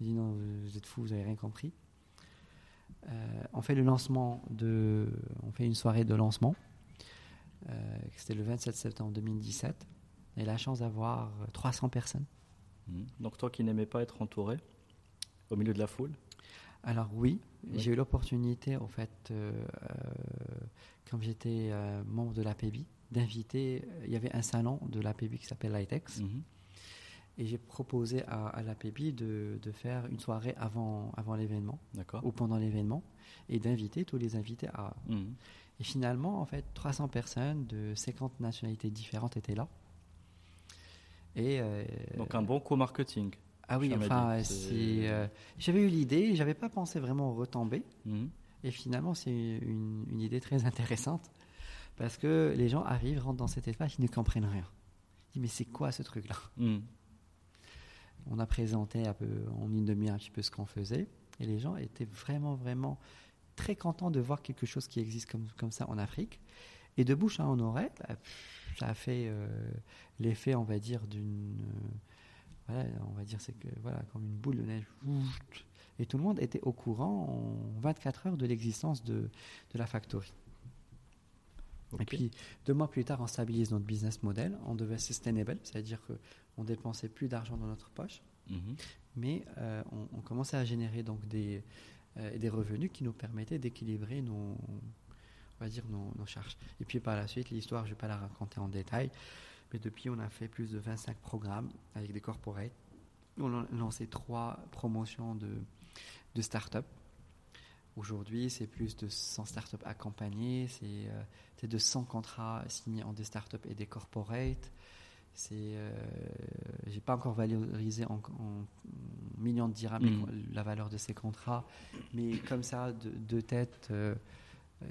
Ils disent non, vous êtes fous, vous n'avez rien compris. Euh, on fait le lancement de, on fait une soirée de lancement. Euh, C'était le 27 septembre 2017. Et la chance d'avoir euh, 300 personnes. Mhm. Donc toi qui n'aimais pas être entouré au milieu de la foule? Alors oui, Oui. j'ai eu l'opportunité, en fait, euh, euh, quand j'étais euh, membre de l'APB, d'inviter, il y avait un salon de l'APB qui s'appelle Litex, Mhm. Et j'ai proposé à, à l'APB de, de faire une soirée avant, avant l'événement, ou pendant l'événement, et d'inviter tous les invités à... Mhm. Et finalement, en fait, 300 personnes de 50 nationalités différentes étaient là. Et euh, Donc un bon co-marketing. ah oui, enfin, c'est, euh, j'avais eu l'idée, j'avais pas pensé vraiment retomber. Mhm. Et finalement, c'est une, une idée très intéressante parce que les gens arrivent, rentrent dans cet espace, ils ne comprennent rien. Ils disent, mais c'est quoi ce truc-là? Mhm. On a présenté un peu, en une demi-heure un petit peu ce qu'on faisait et les gens étaient vraiment, vraiment très contents de voir quelque chose qui existe comme, comme ça en Afrique. Et de bouche à en oreille, bah, ça a fait euh, l'effet, on va dire, d'une. euh, voilà, on va dire, c'est que, voilà, comme une boule de neige. Et tout le monde était au courant en 24 heures de l'existence de, de la factory. Et puis, deux mois plus tard, on stabilise notre business model. On devait sustainable, c'est-à-dire qu'on dépensait plus d'argent dans notre poche, mhm. mais euh, on, commençait à générer donc des, euh, des revenus qui nous permettaient d'équilibrer nos, on va dire nos, nos, charges. Et puis par la suite, l'histoire, je ne vais pas la raconter en détail, mais depuis, on a fait plus de 25 programmes avec des corporates. On a lancé trois promotions de, de start-up Aujourd'hui, c'est plus de 100 startups accompagnées, c'est euh, de 100 contrats signés en des startups et des corporates. C'est, euh, j'ai pas encore valorisé en, millions de dirhams mm. la valeur de ces contrats, mais comme ça, de, de tête, euh,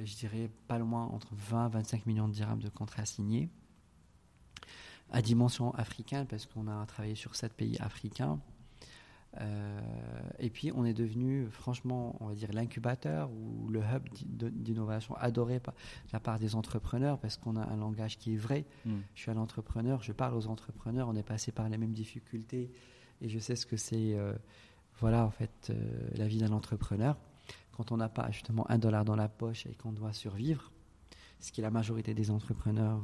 je dirais pas loin entre 20 et 25 millions de dirhams de contrats signés. À dimension africaine, parce qu'on a travaillé sur sept pays africains. Euh, et puis, on est devenu, franchement, on va dire l'incubateur ou le hub d'innovation adoré par la part des entrepreneurs parce qu'on a un langage qui est vrai. Hmm. Je suis un entrepreneur, je parle aux entrepreneurs, on est passé par les mêmes difficultés et je sais ce que c'est, euh, voilà, en fait, euh, la vie d'un entrepreneur. Quand on n'a pas justement un dollar dans la poche et qu'on doit survivre, ce qui est la majorité des entrepreneurs,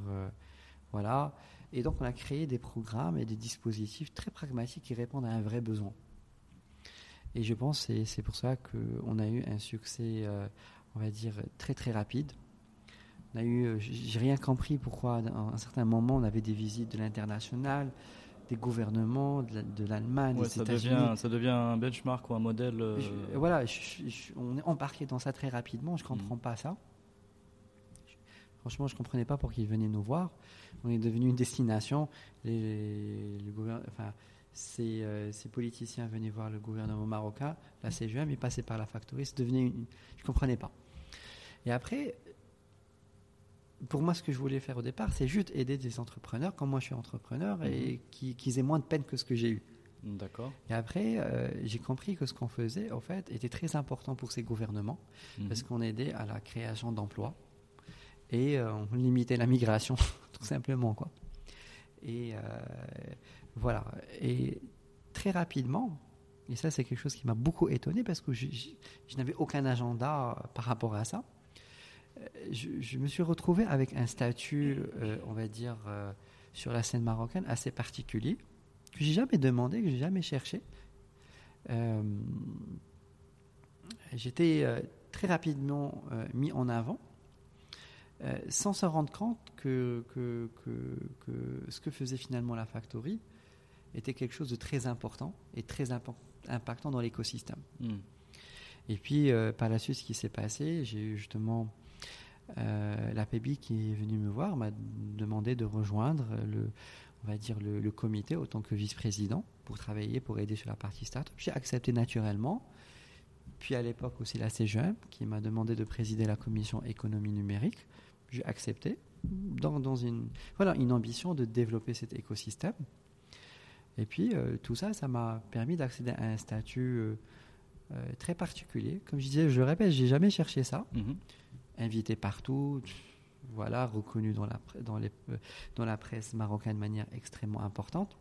voilà. Et donc, on a créé des programmes et des dispositifs très pragmatiques qui répondent à un vrai besoin. Et je pense que c'est pour ça qu'on a eu un succès, euh, on va dire, très très rapide. On a eu, euh, j'ai rien compris pourquoi à un certain moment on avait des visites de l'international, des gouvernements, de l'Allemagne, des États-Unis. Ça devient un benchmark ou un modèle. Euh, voilà, on est embarqué dans ça très rapidement. Je ne comprends mm. pas ça. Franchement, je ne comprenais pas pour qu'ils venaient nous voir. On est devenu une destination. Les, les enfin, euh, ces, politiciens venaient voir le gouvernement marocain, la CGM, ils passaient par la factory, je ne comprenais pas. Et après, pour moi, ce que je voulais faire au départ, c'est juste aider des entrepreneurs, comme moi je suis entrepreneur, et mhm. qui, aient moins de peine que ce que j'ai eu. D'accord. Et après, euh, j'ai compris que ce qu'on faisait, en fait, était très important pour ces gouvernements, mhm. parce qu'on aidait à la création d'emplois et euh, on limitait la migration, [LAUGHS] tout simplement, quoi. Et voilà. Et très rapidement, et ça c'est quelque chose qui m'a beaucoup étonné parce que je, n'avais aucun agenda par rapport à ça. Euh, je, me suis retrouvé avec un statut, euh, on va dire, euh, sur la scène marocaine assez particulier, que j'ai jamais demandé, que j'ai jamais cherché. J'étais très rapidement mis en avant, sans se rendre compte que, ce que faisait finalement la Factory était quelque chose de très important et très impactant dans l'écosystème. Hmm. Et puis, euh, par la suite, ce qui s'est passé, j'ai eu justement euh, la PEBI qui est venue me voir, m'a demandé de rejoindre le, on va dire le, comité autant que vice-président pour travailler, pour aider sur la partie start-up. J'ai accepté naturellement. Puis à l'époque aussi la CGM qui m'a demandé de présider la commission économie numérique. J'ai accepté dans, dans, une, voilà, une ambition de développer cet écosystème. Et puis, euh, tout ça, ça m'a permis d'accéder à un statut euh, euh, très particulier. Comme je disais, je le répète, j'ai jamais cherché ça. Mhm. Invité partout, voilà, reconnu dans la, dans, les, dans la presse marocaine de manière extrêmement importante.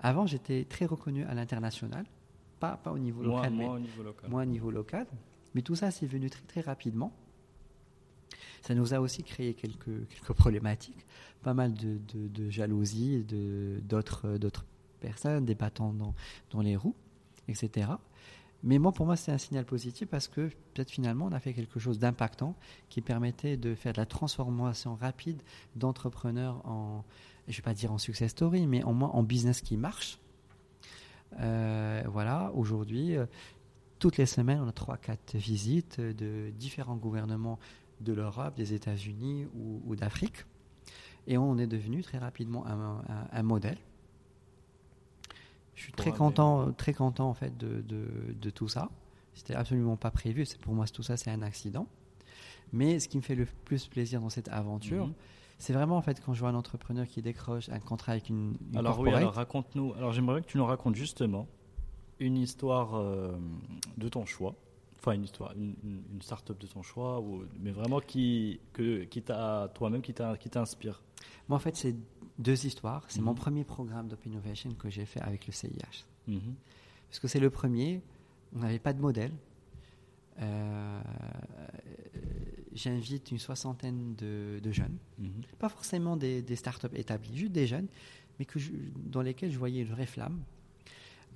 Avant, j'étais très reconnu à l'international, pas, pas au niveau local, mais au niveau local. Moi, au niveau local. Mais tout ça, c'est venu très, très rapidement. Ça nous a aussi créé quelques, quelques problématiques, pas mal de, de, de jalousie, d'autres personnes, des bâtons dans, les roues, etc. Mais moi, pour moi, c'est un signal positif parce que peut-être finalement, on a fait quelque chose d'impactant qui permettait de faire de la transformation rapide d'entrepreneurs en, je ne vais pas dire en success story, mais au moins en business qui marche. Euh, voilà, aujourd'hui, euh, toutes les semaines, on a 3-4 visites de différents gouvernements de l'Europe, des États-Unis ou, d'Afrique. Et on est devenu très rapidement un modèle je suis très content, très content en fait de, de, tout ça. C'était absolument pas prévu. Pour moi, tout ça, c'est un accident. Mais ce qui me fait le plus plaisir dans cette aventure, mhm. c'est vraiment en fait quand je vois un entrepreneur qui décroche un contrat avec une, alors oui, alors raconte-nous. Alors j'aimerais que tu nous racontes justement une histoire euh, de ton choix. Enfin, une histoire, une, une start-up de ton choix, ou, mais vraiment qui, que, qui t'a, toi-même, qui t'inspire. Moi, en fait, c'est deux histoires. C'est mon mhm. premier programme d'Open Innovation que j'ai fait avec le CIH. Mhm. Parce que c'est le premier, on n'avait pas de modèle. Euh, j'invite une soixantaine de, de jeunes, Mhm. pas forcément des, des startups établies, juste des jeunes, mais que je- dans lesquels je voyais une vraie flamme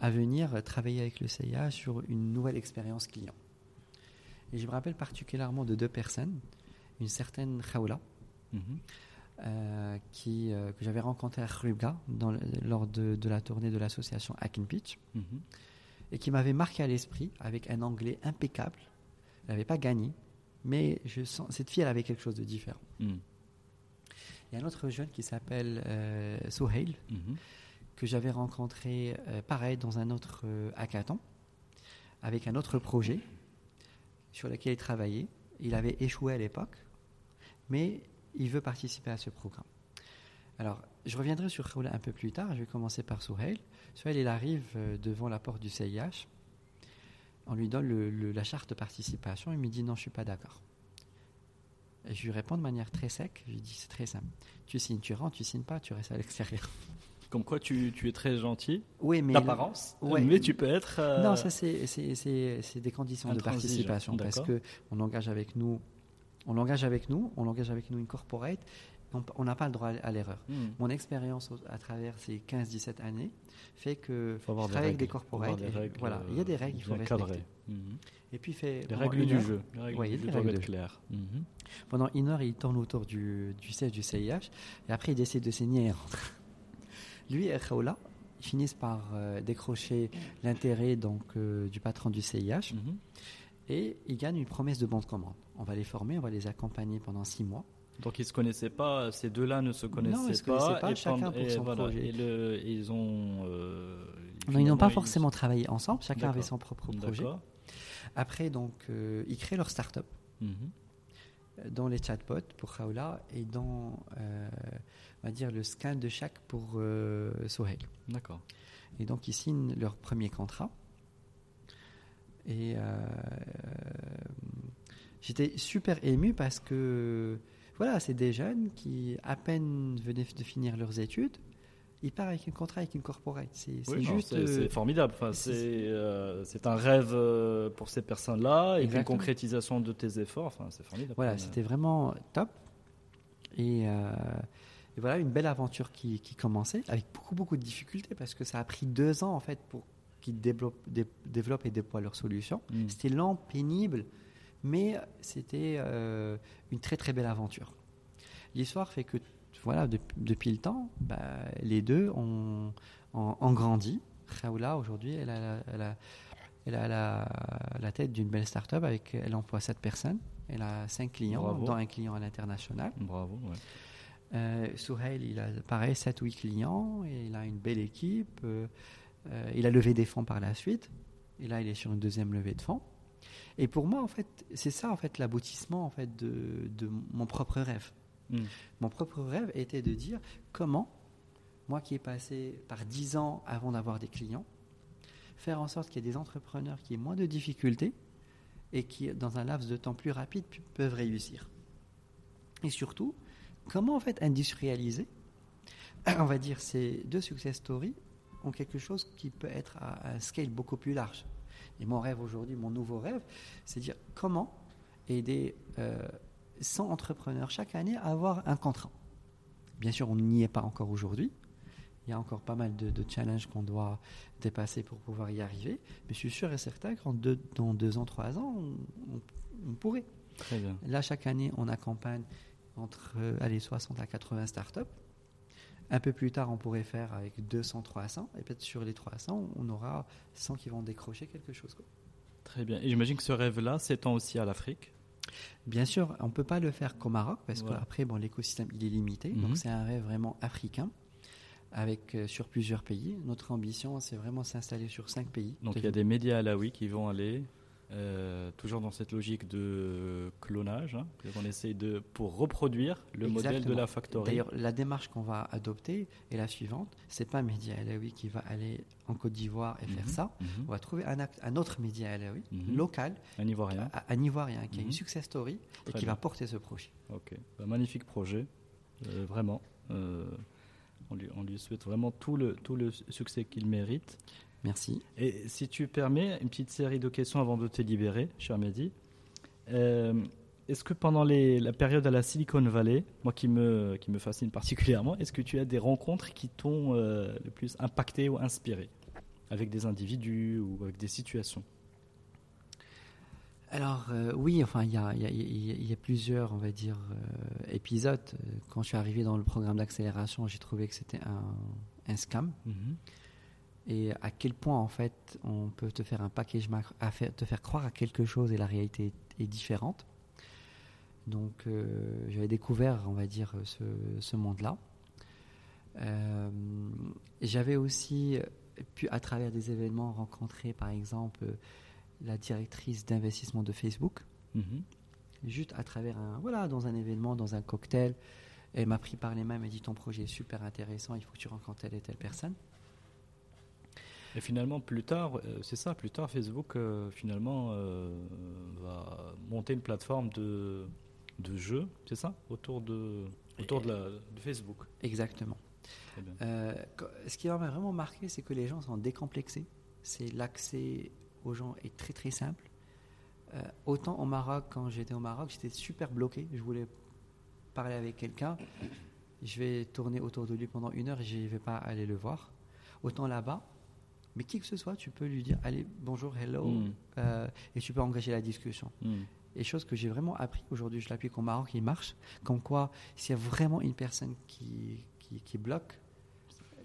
à venir travailler avec le CIA sur une nouvelle expérience client. Et je me rappelle particulièrement de deux personnes, une certaine euh, qui, euh, que j'avais rencontrée à Khrubga dans lors de, de la tournée de l'association Hack and Pitch Mhm. et qui m'avait marqué à l'esprit avec un anglais impeccable. Elle n'avait pas gagné, mais je sens, cette fille, elle avait quelque chose de différent. Mhm. Il y a un autre jeune qui s'appelle euh, Souhail, Mhm. que j'avais rencontré euh, pareil dans un autre euh, hackathon, avec un autre projet sur lequel il travaillait. Il avait échoué à l'époque, mais il veut participer à ce programme. Alors, je reviendrai sur Khawla un peu plus tard. Je vais commencer par Souhail. Souhail, il arrive euh, devant la porte du CIH. On lui donne le- le- la charte de participation. Il me dit non, je suis pas d'accord. Et je lui réponds de manière très sec. Je lui dis c'est très simple. Tu signes, tu rentres. Tu signes pas, tu restes à l'extérieur. Comme quoi, tu, tu es très gentil, Oui, mais d'apparence, ouais. mais tu peux être. euh, Non, ça c'est des conditions de participation parce que on engage avec nous, on l'engage avec nous, on l'engage avec nous une corporate. On n'a pas le droit à l'erreur. Mhm. Mon expérience à travers ces 15-17 années fait que faut avoir je des travaille avec des corporates. avoir des et- règles, voilà, il y a des règles, il faut respecter. Mhm. Et puis fait Les règles du heure- jeu. Les règles Ouais, du jeu doivent être claires. Mhm. Pendant une heure, il tourne autour du, du siège du CIH et après il décide de saigner et rentre. [LAUGHS] Lui et Khaoula, ils finissent par euh, décrocher l'intérêt donc euh, du patron du CIH. Et ils gagnent une promesse de bon de commande. On va les former, on va les accompagner pendant six mois. Donc ils se connaissaient pas, ces deux-là ne se connaissaient ils se pas. connaissaient pas, et chacun pour et son voilà, projet. Et, le- et ils ont. euh, Non, ils n'ont pas forcément travaillé ensemble, chacun avait son propre projet. Après, donc, euh, ils créent leur start-up Mhm. euh, dans les chatbots pour Khawla et dans, euh, on va dire, le scan de chaque pour Sohail. D'accord. Et donc, ils signent leur premier contrat. Et euh, j'étais super ému parce que, voilà, c'est des jeunes qui, à peine venaient de finir leurs études, ils partent avec un contrat avec une corporate. C'est Oui, juste. c'est euh, formidable. Enfin, c'est- euh, un rêve euh, pour ces personnes-là et puis une concrétisation de tes efforts. Enfin, c'est formidable. Voilà, c'était vraiment top. Et, euh, et voilà, une belle aventure qui, qui commençait avec beaucoup, beaucoup de difficultés parce que ça a pris deux ans en fait pour qu'ils développent, dé- développent et déploient leur solution. Mm. C'était lent, pénible, mais c'était euh, une très, très belle aventure. L'histoire fait que, voilà, dep- depuis le temps, bah, les deux ont, ont- ont grandi. Khaoula, aujourd'hui, elle a, la- elle a- elle a la, la tête d'une belle start-up avec, elle emploie sept personnes. Elle a cinq clients, Bravo. dont un client à l'international. Bravo. ouais. Euh, Souhail, il a pareil 7 ou 8 clients, et il a une belle équipe. euh, euh, il a levé des fonds par la suite. Et là, il est sur une deuxième levée de fonds. Et pour moi, en fait, c'est ça, en fait, l'aboutissement, en fait, de, de mon propre rêve. Mm. Mon propre rêve était de dire comment, moi qui ai passé par 10 ans avant d'avoir des clients, faire en sorte qu'il y ait des entrepreneurs qui aient moins de difficultés et qui, dans un laps de temps plus rapide, peuvent réussir. Et surtout, comment en fait industrialiser, [CLEARS THROAT] on va dire, ces deux success stories ont quelque chose qui peut être à un scale beaucoup plus large. Et mon rêve aujourd'hui, mon nouveau rêve, c'est de dire comment aider euh, 100 entrepreneurs chaque année à avoir un contrat. Bien sûr, on n'y est pas encore aujourd'hui. Il y a encore pas mal de, de challenges qu'on doit dépasser pour pouvoir y arriver. Mais je suis sûr et certain qu'en deux, dans deux ans, trois ans, on, on- on pourrait. Très bien. Là, chaque année, on accompagne entre euh, allez, 60 à 80 startups. Un peu plus tard, on pourrait faire avec 200, 300. Et peut-être sur les 300, on aura 100 qui vont décrocher quelque chose. quoi. Très bien. Et j'imagine que ce rêve-là s'étend aussi à l'Afrique? Bien sûr, on ne peut pas le faire qu'au Maroc parce Voilà. qu'après, bon, l'écosystème il est limité. Mhm. Donc, c'est un rêve vraiment africain avec, euh, sur plusieurs pays. Notre ambition, c'est vraiment s'installer sur cinq pays. Donc il y a des médias alaouis qui vont aller euh, toujours dans cette logique de clonage. Hein, on essaye de pour reproduire le modèle de la factory. D'ailleurs, la démarche qu'on va adopter est la suivante. C'est pas Média Alaoui qui va aller en Côte d'Ivoire et faire Mhm. ça. Mhm. On va trouver un, acte- un autre Média Alaoui, Mhm. local, Un Ivoirien. à- un Ivoirien, qui a une success story et qui bien. va porter ce projet. Ok, Bah, magnifique projet, Euh, vraiment. Euh, on, lui, on lui souhaite vraiment tout le, tout le succès qu'il mérite. Merci. Et si tu permets, une petite série de questions avant de te libérer, cher Mehdi. Euh, est-ce que pendant les, la période à la Silicon Valley, moi qui me, qui me fascine particulièrement, est-ce que tu as des rencontres qui t'ont euh, le plus impacté ou inspiré avec des individus ou avec des situations? Alors euh, oui, enfin il y a, y, a, y a, plusieurs, on va dire, épisodes. Quand je suis arrivé dans le programme d'accélération, j'ai trouvé que c'était un, un, scam. Mhm. Et à quel point en fait on peut te faire un package, à faire, te faire croire à quelque chose et la réalité est, est différente. Donc euh, j'avais découvert, on va dire, ce, ce monde-là. Euh, j'avais aussi pu, à travers des événements, rencontrer par exemple la directrice d'investissement de Facebook. Mhm. Juste à travers un, voilà, dans un événement, dans un cocktail, elle m'a pris par les mains, elle m'a dit ton projet est super intéressant, il faut que tu rencontres telle et telle personne. Et finalement, plus tard, euh, c'est ça, plus tard, Facebook, euh, finalement, euh, va monter une plateforme de, de jeux, c'est ça, autour de, autour de, la, de Facebook. Exactement. Euh, ce qui m'a vraiment marqué, c'est que les gens sont décomplexés. C'est l'accès aux gens est très très simple. Euh, autant au Maroc, quand j'étais au Maroc, j'étais super bloqué. Je voulais parler avec quelqu'un. Je vais tourner autour de lui pendant une heure et je ne vais pas aller le voir. Autant là-bas, mais qui que ce soit, tu peux lui dire allez, bonjour, hello, Mm. euh, et tu peux engager la discussion. Mm. Et chose que j'ai vraiment appris aujourd'hui, je l'applique au Maroc, il marche. Comme quoi, s'il y a vraiment une personne qui, qui, qui bloque,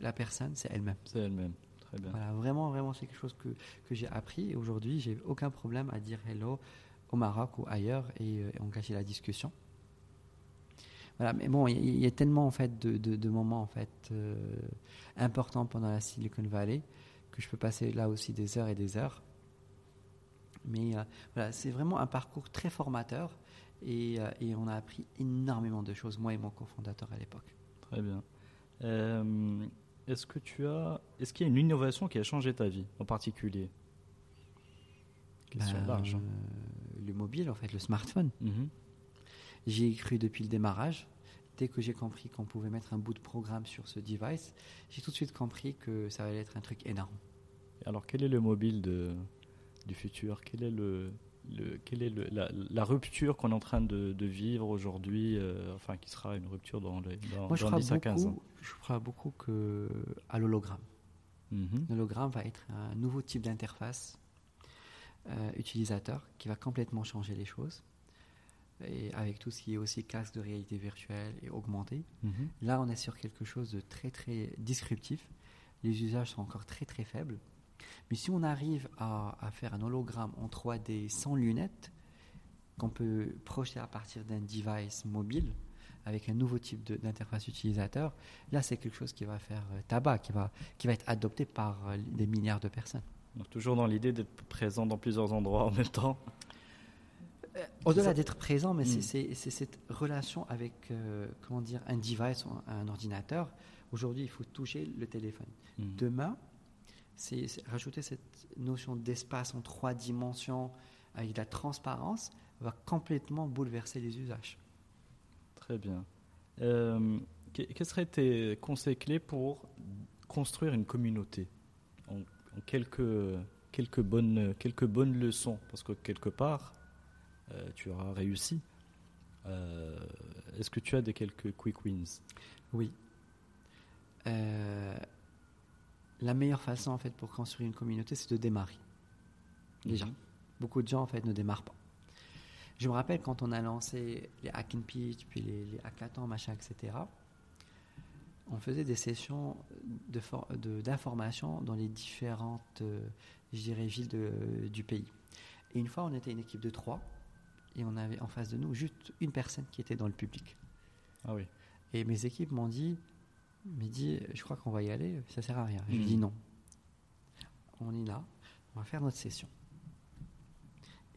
la personne, c'est elle-même. C'est elle-même. Très bien. Voilà, vraiment, vraiment, c'est quelque chose que, que j'ai appris. Et aujourd'hui, j'ai aucun problème à dire hello au Maroc ou ailleurs et, euh, et engager la discussion. Voilà, mais bon, il y, a tellement en fait de, de- de moments en fait euh, importants pendant la Silicon Valley que je peux passer là aussi des heures et des heures. Mais euh, voilà, c'est vraiment un parcours très formateur et, euh, et on a appris énormément de choses, moi et mon cofondateur à l'époque. Très bien. Euh, est-ce que tu as, est-ce qu'il y a une innovation qui a changé ta vie en particulier? Question large. hein. le mobile, en fait, le smartphone. Mhm. J'y ai cru depuis le démarrage. Dès que j'ai compris qu'on pouvait mettre un bout de programme sur ce device, j'ai tout de suite compris que ça allait être un truc énorme. Alors, quel est le mobile de, du futur? Quel est le, le- quelle est le- la, la rupture qu'on est en train de, de vivre aujourd'hui euh, Enfin, qui sera une rupture dans, les, dans, Moi, je dans crois, 10 à 15 ans? beaucoup, je crois beaucoup que à l'hologramme. Mhm. L'hologramme va être un nouveau type d'interface euh, utilisateur qui va complètement changer les choses. Et avec tout ce qui est aussi casque de réalité virtuelle et augmenté. Mhm. Là, on est sur quelque chose de très très disruptif. Les usages sont encore très très faibles. Mais si on arrive à, à faire un hologramme en 3D sans lunettes, qu'on peut projeter à partir d'un device mobile, avec un nouveau type d'interface utilisateur, là c'est quelque chose qui va faire euh, tabac, qui va, qui va être adopté par euh, des milliards de personnes. Donc, toujours dans l'idée d'être présent dans plusieurs endroits en même temps. Au-delà ça. d'être présent, mais c'est- Mm. c'est c'est cette relation avec euh, comment dire, un device, un, ordinateur. Aujourd'hui, il faut toucher le téléphone. Mhm. Demain, c'est rajouter cette notion d'espace en trois dimensions avec de la transparence va complètement bouleverser les usages. Très bien. Euh, que- quels seraient tes conseils clés pour construire une communauté en, en quelques, quelques, bonnes, quelques bonnes leçons? Parce que quelque part, euh, tu auras réussi. Euh, Est-ce que tu as des quelques quick wins? Oui. Euh, la meilleure façon en fait pour construire une communauté, c'est de démarrer. Déjà, Mhm. beaucoup de gens en fait ne démarrent pas. Je me rappelle quand on a lancé les Hack and Pitch, puis les, les hackathons, machin, etc. On faisait des sessions de for- de- d'information dans les différentes, je dirais, villes de- du pays. Et une fois, on était une équipe de trois, et on avait en face de nous juste une personne qui était dans le public. Ah oui. Et mes équipes m'ont dit, dit, je crois qu'on va y aller, ça sert à rien. Je lui Mhm. dis non. On est là, on va faire notre session.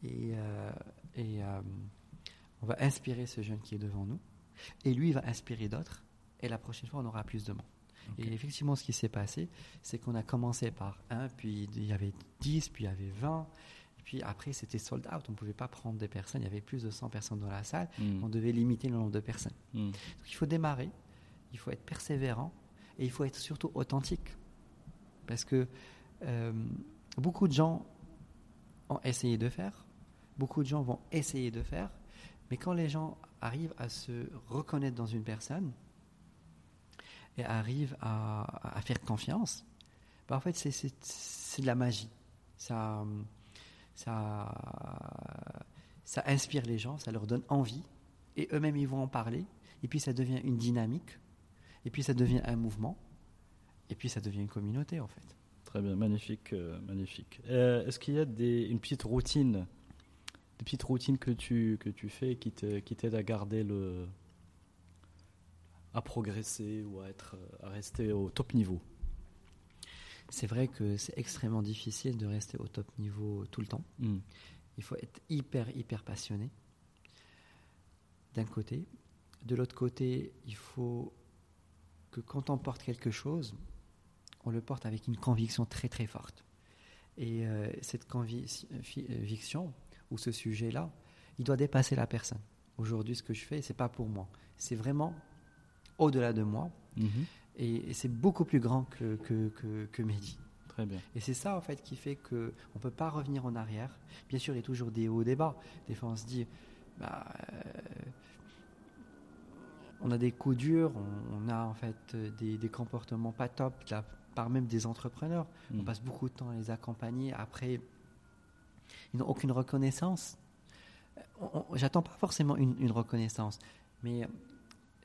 Et, euh, et euh, on va inspirer ce jeune qui est devant nous. Et lui, il va inspirer d'autres. Et la prochaine fois, on aura plus de monde. Et effectivement, ce qui s'est passé, c'est qu'on a commencé par un, puis il y avait 10, puis il y avait 20. Puis après, c'était sold out. On ne pouvait pas prendre des personnes. Il y avait plus de 100 personnes dans la salle. Mhm. On devait limiter le nombre de personnes. Donc il faut démarrer, il faut être persévérant et il faut être surtout authentique. Parce que euh, beaucoup de gens ont essayé de faire, beaucoup de gens vont essayer de faire, Mais quand les gens arrivent à se reconnaître dans une personne et arrivent à, à faire confiance, bah en fait, c'est de la magie. Ça, ça, ça inspire les gens, ça leur donne envie, et eux-mêmes, ils vont en parler, et puis ça devient une dynamique, et puis ça devient un mouvement, et puis ça devient une communauté, en fait. Très bien, magnifique, euh, magnifique. Euh, est-ce qu'il y a des, une petite routine, des petites routines que tu, que tu fais qui t'aident qui à garder le, à progresser ou à être, à rester au top niveau? C'est vrai que c'est extrêmement difficile de rester au top niveau tout le temps. Hmm. Il faut être hyper, hyper passionné, d'un côté. De l'autre côté, il faut que quand on porte quelque chose, on le porte avec une conviction très, très forte. Et euh, cette conviction, ou ce sujet-là, il doit dépasser la personne. Aujourd'hui, ce que je fais, c'est pas pour moi. C'est vraiment au-delà de moi. Mhm. Et, c'est beaucoup plus grand que, que, que, Mehdi. Très bien. Et c'est ça, en fait, qui fait qu'on ne peut pas revenir en arrière. Bien sûr, il y a toujours des hauts, des bas. Des fois, on se dit, bah, euh, on a des coups durs, on, a en fait des, des, comportements pas top, là, par même des entrepreneurs. On hmm. passe beaucoup de temps à les accompagner. Après, ils n'ont aucune reconnaissance. J'attends pas forcément une, une reconnaissance, mais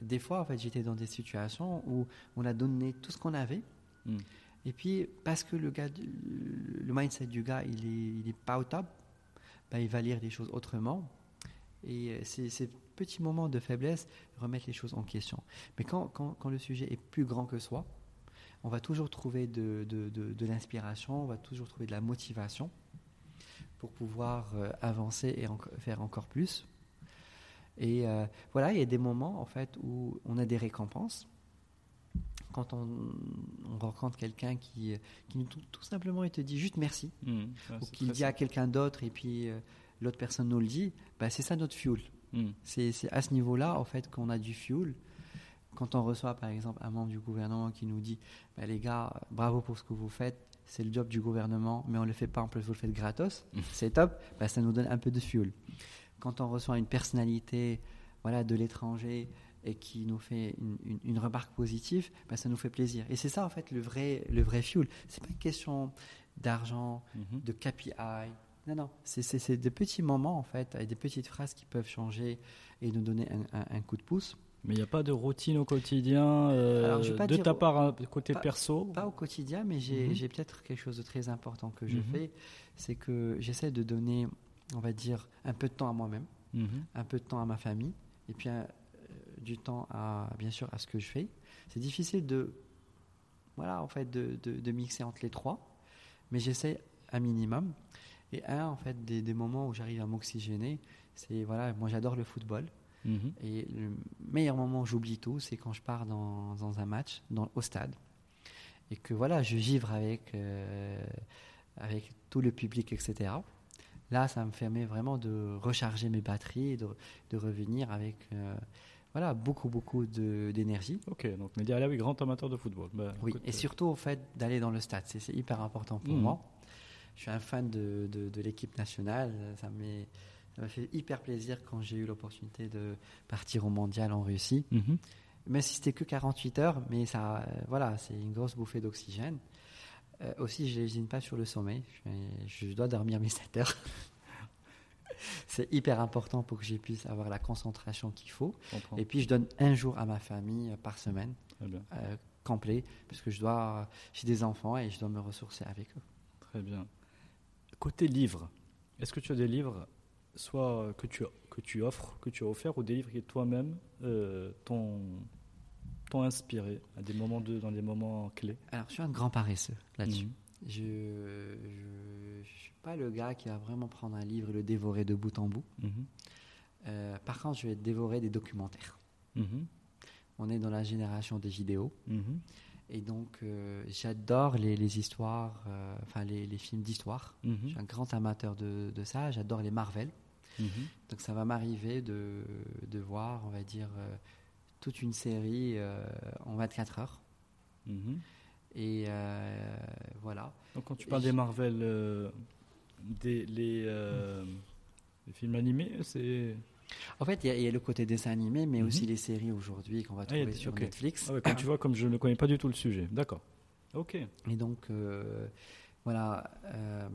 des fois, en fait, j'étais dans des situations où on a donné tout ce qu'on avait. Hmm. Et puis, parce que le, gars, le mindset du gars, il n'est il est pas au top, bah, il va lire les choses autrement. Et euh, ces, petits moments de faiblesse remettent les choses en question. Mais quand, quand, quand, le sujet est plus grand que soi, on va toujours trouver de, de, de, l'inspiration, on va toujours trouver de la motivation pour pouvoir euh, avancer et faire encore plus. Et euh, voilà, il y a des moments en fait où on a des récompenses. Quand on, rencontre quelqu'un qui, qui tout, tout, simplement il te dit juste merci, mmh, ou qu'il dit à quelqu'un d'autre et puis euh, l'autre personne nous le dit, bah, c'est ça notre fuel. Mmh. C'est à ce niveau-là en fait qu'on a du fuel. Quand on reçoit par exemple un membre du gouvernement qui nous dit bah, les gars, bravo pour ce que vous faites, c'est le job du gouvernement, mais on ne le fait pas, en plus vous le faites gratos, mmh. c'est top, bah, ça nous donne un peu de fuel quand on reçoit une personnalité voilà, de l'étranger et qui nous fait une, remarque positive, ben ça nous fait plaisir. Et c'est ça en fait le vrai, le vrai fuel. C'est pas une question d'argent, mhm. de KPI. Non, non, c'est des petits moments en fait, et des petites phrases qui peuvent changer et nous donner un, coup de pouce. Mais il n'y a pas de routine au quotidien euh, de ta part, hein, côté perso Pas au quotidien, mais j'ai mhm. peut-être quelque chose de très important que je mhm. fais, c'est que j'essaie de donner on va dire, un peu de temps à moi-même, mhm. un peu de temps à ma famille, et puis euh, du temps à, bien sûr, à ce que je fais. C'est difficile de, voilà, en fait, de, de, mixer entre les trois, mais j'essaie un minimum. Et un, en fait, des, des moments où j'arrive à m'oxygéner, c'est, voilà, moi j'adore le football. Mhm. Et le meilleur moment où j'oublie tout, c'est quand je pars dans, dans un match, dans, au stade. Et que voilà, je givre avec, euh, avec tout le public, etc. Là, ça me permet vraiment de recharger mes batteries et de, de revenir avec euh, voilà, beaucoup, beaucoup d'énergie. Ok, donc Mehdi oui, grand amateur de football. Bah, oui, et euh, surtout au fait d'aller dans le stade, c'est hyper important pour mhm. moi. Je suis un fan de, de, l'équipe nationale, ça m'a fait hyper plaisir quand j'ai eu l'opportunité de partir au mondial en Russie. Mhm. Même si c'était que 48 heures, mais ça, euh, voilà, c'est une grosse bouffée d'oxygène. Euh, aussi, je n'hésite pas sur le sommeil. Je, dois dormir mes 7 heures. [LAUGHS] c'est hyper important pour que je puisse avoir la concentration qu'il faut. Et puis, je donne un jour à ma famille euh, par semaine, euh, complet, parce que je dois, j'ai des enfants et je dois me ressourcer avec eux. Très bien. Côté livre, est-ce que tu as des livres, soit que tu, que tu offres, que tu as offert, ou des livres qui toi-même, euh, ton inspiré à des moments de, dans des moments clés Alors, je suis un grand paresseux là-dessus. Mhm. Je ne suis pas le gars qui va vraiment prendre un livre et le dévorer de bout en bout. Mhm. Euh, par contre, je vais dévorer des documentaires. Mhm. On est dans la génération des vidéos. Et donc, euh, j'adore les, les, histoires, euh, enfin les, les, films d'histoire. Je suis un grand amateur de, de ça. J'adore les Marvel. Donc, ça va m'arriver de, de, voir, on va dire, toute une série euh, en 24 heures. Mhm. Et euh, voilà. Donc quand tu parles des Marvel, euh, des, les, les, films animés, c'est... En fait, il y, a le côté dessin animé, mais Mhm. aussi les séries aujourd'hui qu'on va Ah, trouver sur. Netflix. Ah ouais, comme tu vois, comme je ne connais pas du tout le sujet. D'accord. Ok. Et donc, euh, voilà, euh,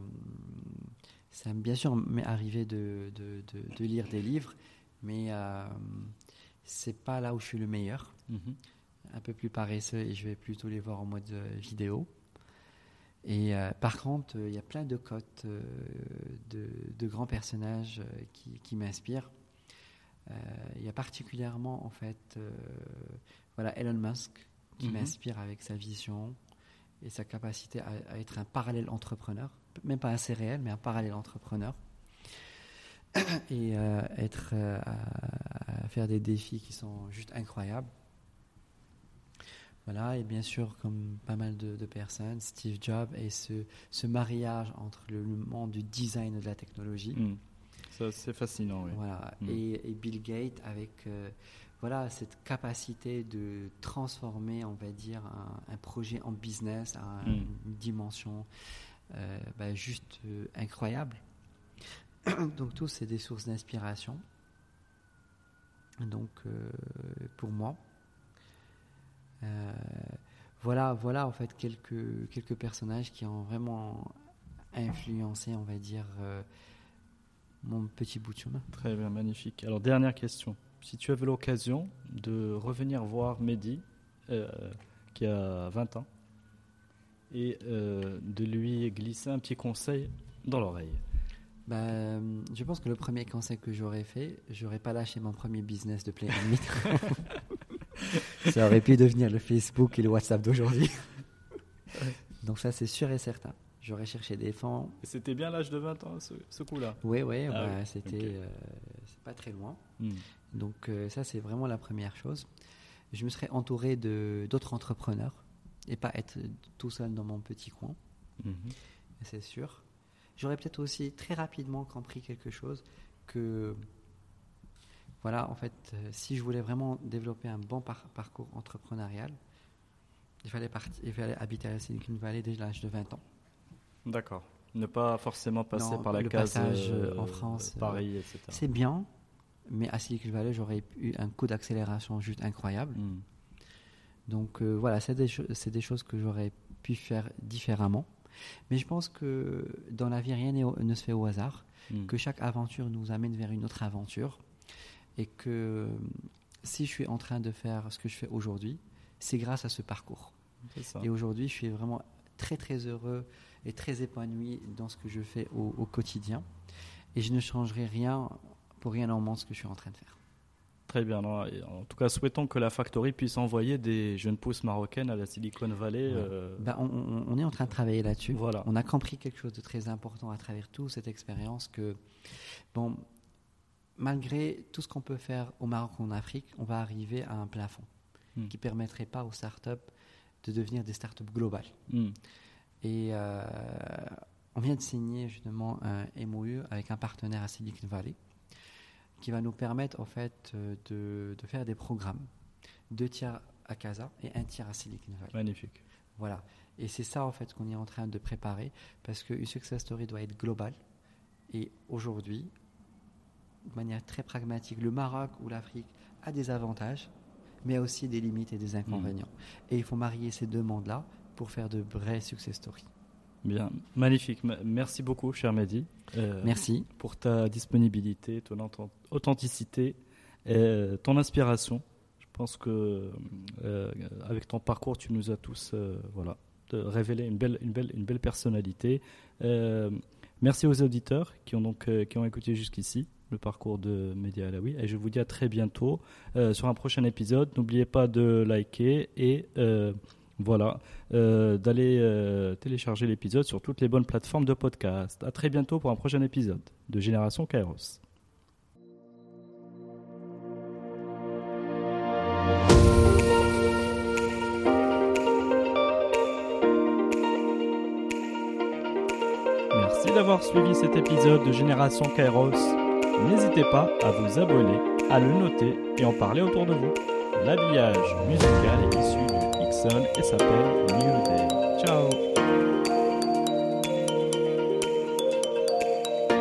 ça bien sûr m'est arrivé de, de, de- de lire des livres, mais euh, c'est pas là où je suis le meilleur. Mhm. Un peu plus paresseux et je vais plutôt les voir en mode euh, vidéo. Et euh, par contre, euh, il y a plein de cotes euh, de, de grands personnages qui, qui m'inspirent. Il y a particulièrement, en fait, voilà, Elon Musk qui Mhm. m'inspire avec sa vision et sa capacité à, à être un parallèle entrepreneur, même pas assez réel, mais un parallèle entrepreneur. Et euh, être euh, à, à faire des défis qui sont juste incroyables. Voilà, et bien sûr, comme pas mal de, de personnes, Steve Jobs et ce, ce mariage entre le, le monde du design et de la technologie. Mm. Ça, c'est fascinant, oui. Voilà. Mm. Et, et Bill Gates avec euh, voilà, cette capacité de transformer, on va dire, un, un projet en business à un- Mm. une dimension bah, juste incroyable. [COUGHS] Donc, tous, c'est des sources d'inspiration. Donc, euh, pour moi, euh, voilà, voilà, en fait, quelques, quelques personnages qui ont vraiment influencé, on va dire, euh, mon petit bout de chemin. Très bien, magnifique. Alors, dernière question. Si tu avais l'occasion de revenir voir Mehdi, qui a 20 ans, et de lui glisser un petit conseil dans l'oreille. Bah, euh, je pense que le premier conseil que j'aurais fait, j'aurais pas lâché mon premier business de Play [LAUGHS] ça aurait pu devenir le Facebook et le WhatsApp d'aujourd'hui. Donc ça, c'est sûr et certain. J'aurais cherché des fonds. C'était bien l'âge de 20 ans, ce, ce coup-là? Oui, oui, Ah bah, oui, c'était, euh, pas très loin. Mm. Donc euh, ça, c'est vraiment la première chose. Je me serais entouré de d'autres entrepreneurs et pas être tout seul dans mon petit coin. Mhm. c'est sûr. J'aurais peut-être aussi très rapidement compris quelque chose que, voilà, en fait, euh, si je voulais vraiment développer un bon par- parcours entrepreneurial, il fallait, partir, il fallait habiter à la Silicon Valley dès l'âge de 20 ans. D'accord. Ne pas forcément passer Non, par la le case passage, euh, en France, euh, Paris, etc. C'est bien, mais à Silicon Valley, j'aurais eu un coup d'accélération juste incroyable. Mm. Donc euh, voilà, c'est des, cho- c'est des choses que j'aurais pu faire différemment. Mais je pense que dans la vie, rien ne se fait au hasard. Mm. que chaque aventure nous amène vers une autre aventure et que euh, si je suis en train de faire ce que je fais aujourd'hui, c'est grâce à ce parcours. Et aujourd'hui, je suis vraiment très très heureux et très épanoui dans ce que je fais au, au quotidien et je ne changerai rien pour rien au monde ce que je suis en train de faire. Très bien. non, En tout cas, souhaitons que la Factory puisse envoyer des jeunes pousses marocaines à la Silicon Valley. Ouais. euh, Ben, on, est en train de travailler là-dessus. Voilà. On a compris quelque chose de très important à travers toute cette expérience que, bon, malgré tout ce qu'on peut faire au Maroc ou en Afrique, on va arriver à un plafond Hmm. qui permettrait pas aux startups de devenir des startups globales. Mm. Et euh, on vient de signer justement un MOU avec un partenaire à Silicon Valley qui va nous permettre en fait euh, de, de faire des programmes, deux tiers à Casa et un tiers à Silicon Valley. Magnifique. Voilà. Et c'est ça, en fait, qu'on est en train de préparer, parce qu'une success story doit être globale. Et aujourd'hui, de manière très pragmatique, le Maroc ou l'Afrique a des avantages, mais a aussi des limites et des inconvénients. Et il faut marier ces deux mondes-là pour faire de vraies success stories. Bien. Magnifique. Merci beaucoup, cher Mehdi. euh, Merci. Pour ta disponibilité, ton authent- authenticité, euh, ton inspiration. Je pense que euh, avec ton parcours, tu nous as tous euh, voilà, révélé une belle, une belle, une belle personnalité. Merci aux auditeurs qui ont donc qui ont écouté jusqu'ici le parcours de Mehdi Alaoui. Et je vous dis à très bientôt sur un prochain épisode. N'oubliez pas de liker et voilà, d'aller télécharger l'épisode sur toutes les bonnes plateformes de podcast. À très bientôt pour un prochain épisode de Génération Kairos. D'avoir suivi cet épisode de Génération Kairos. N'hésitez pas à vous abonner, à le noter et en parler autour de vous. L'habillage musical est issu de Ixon et s'appelle New Day.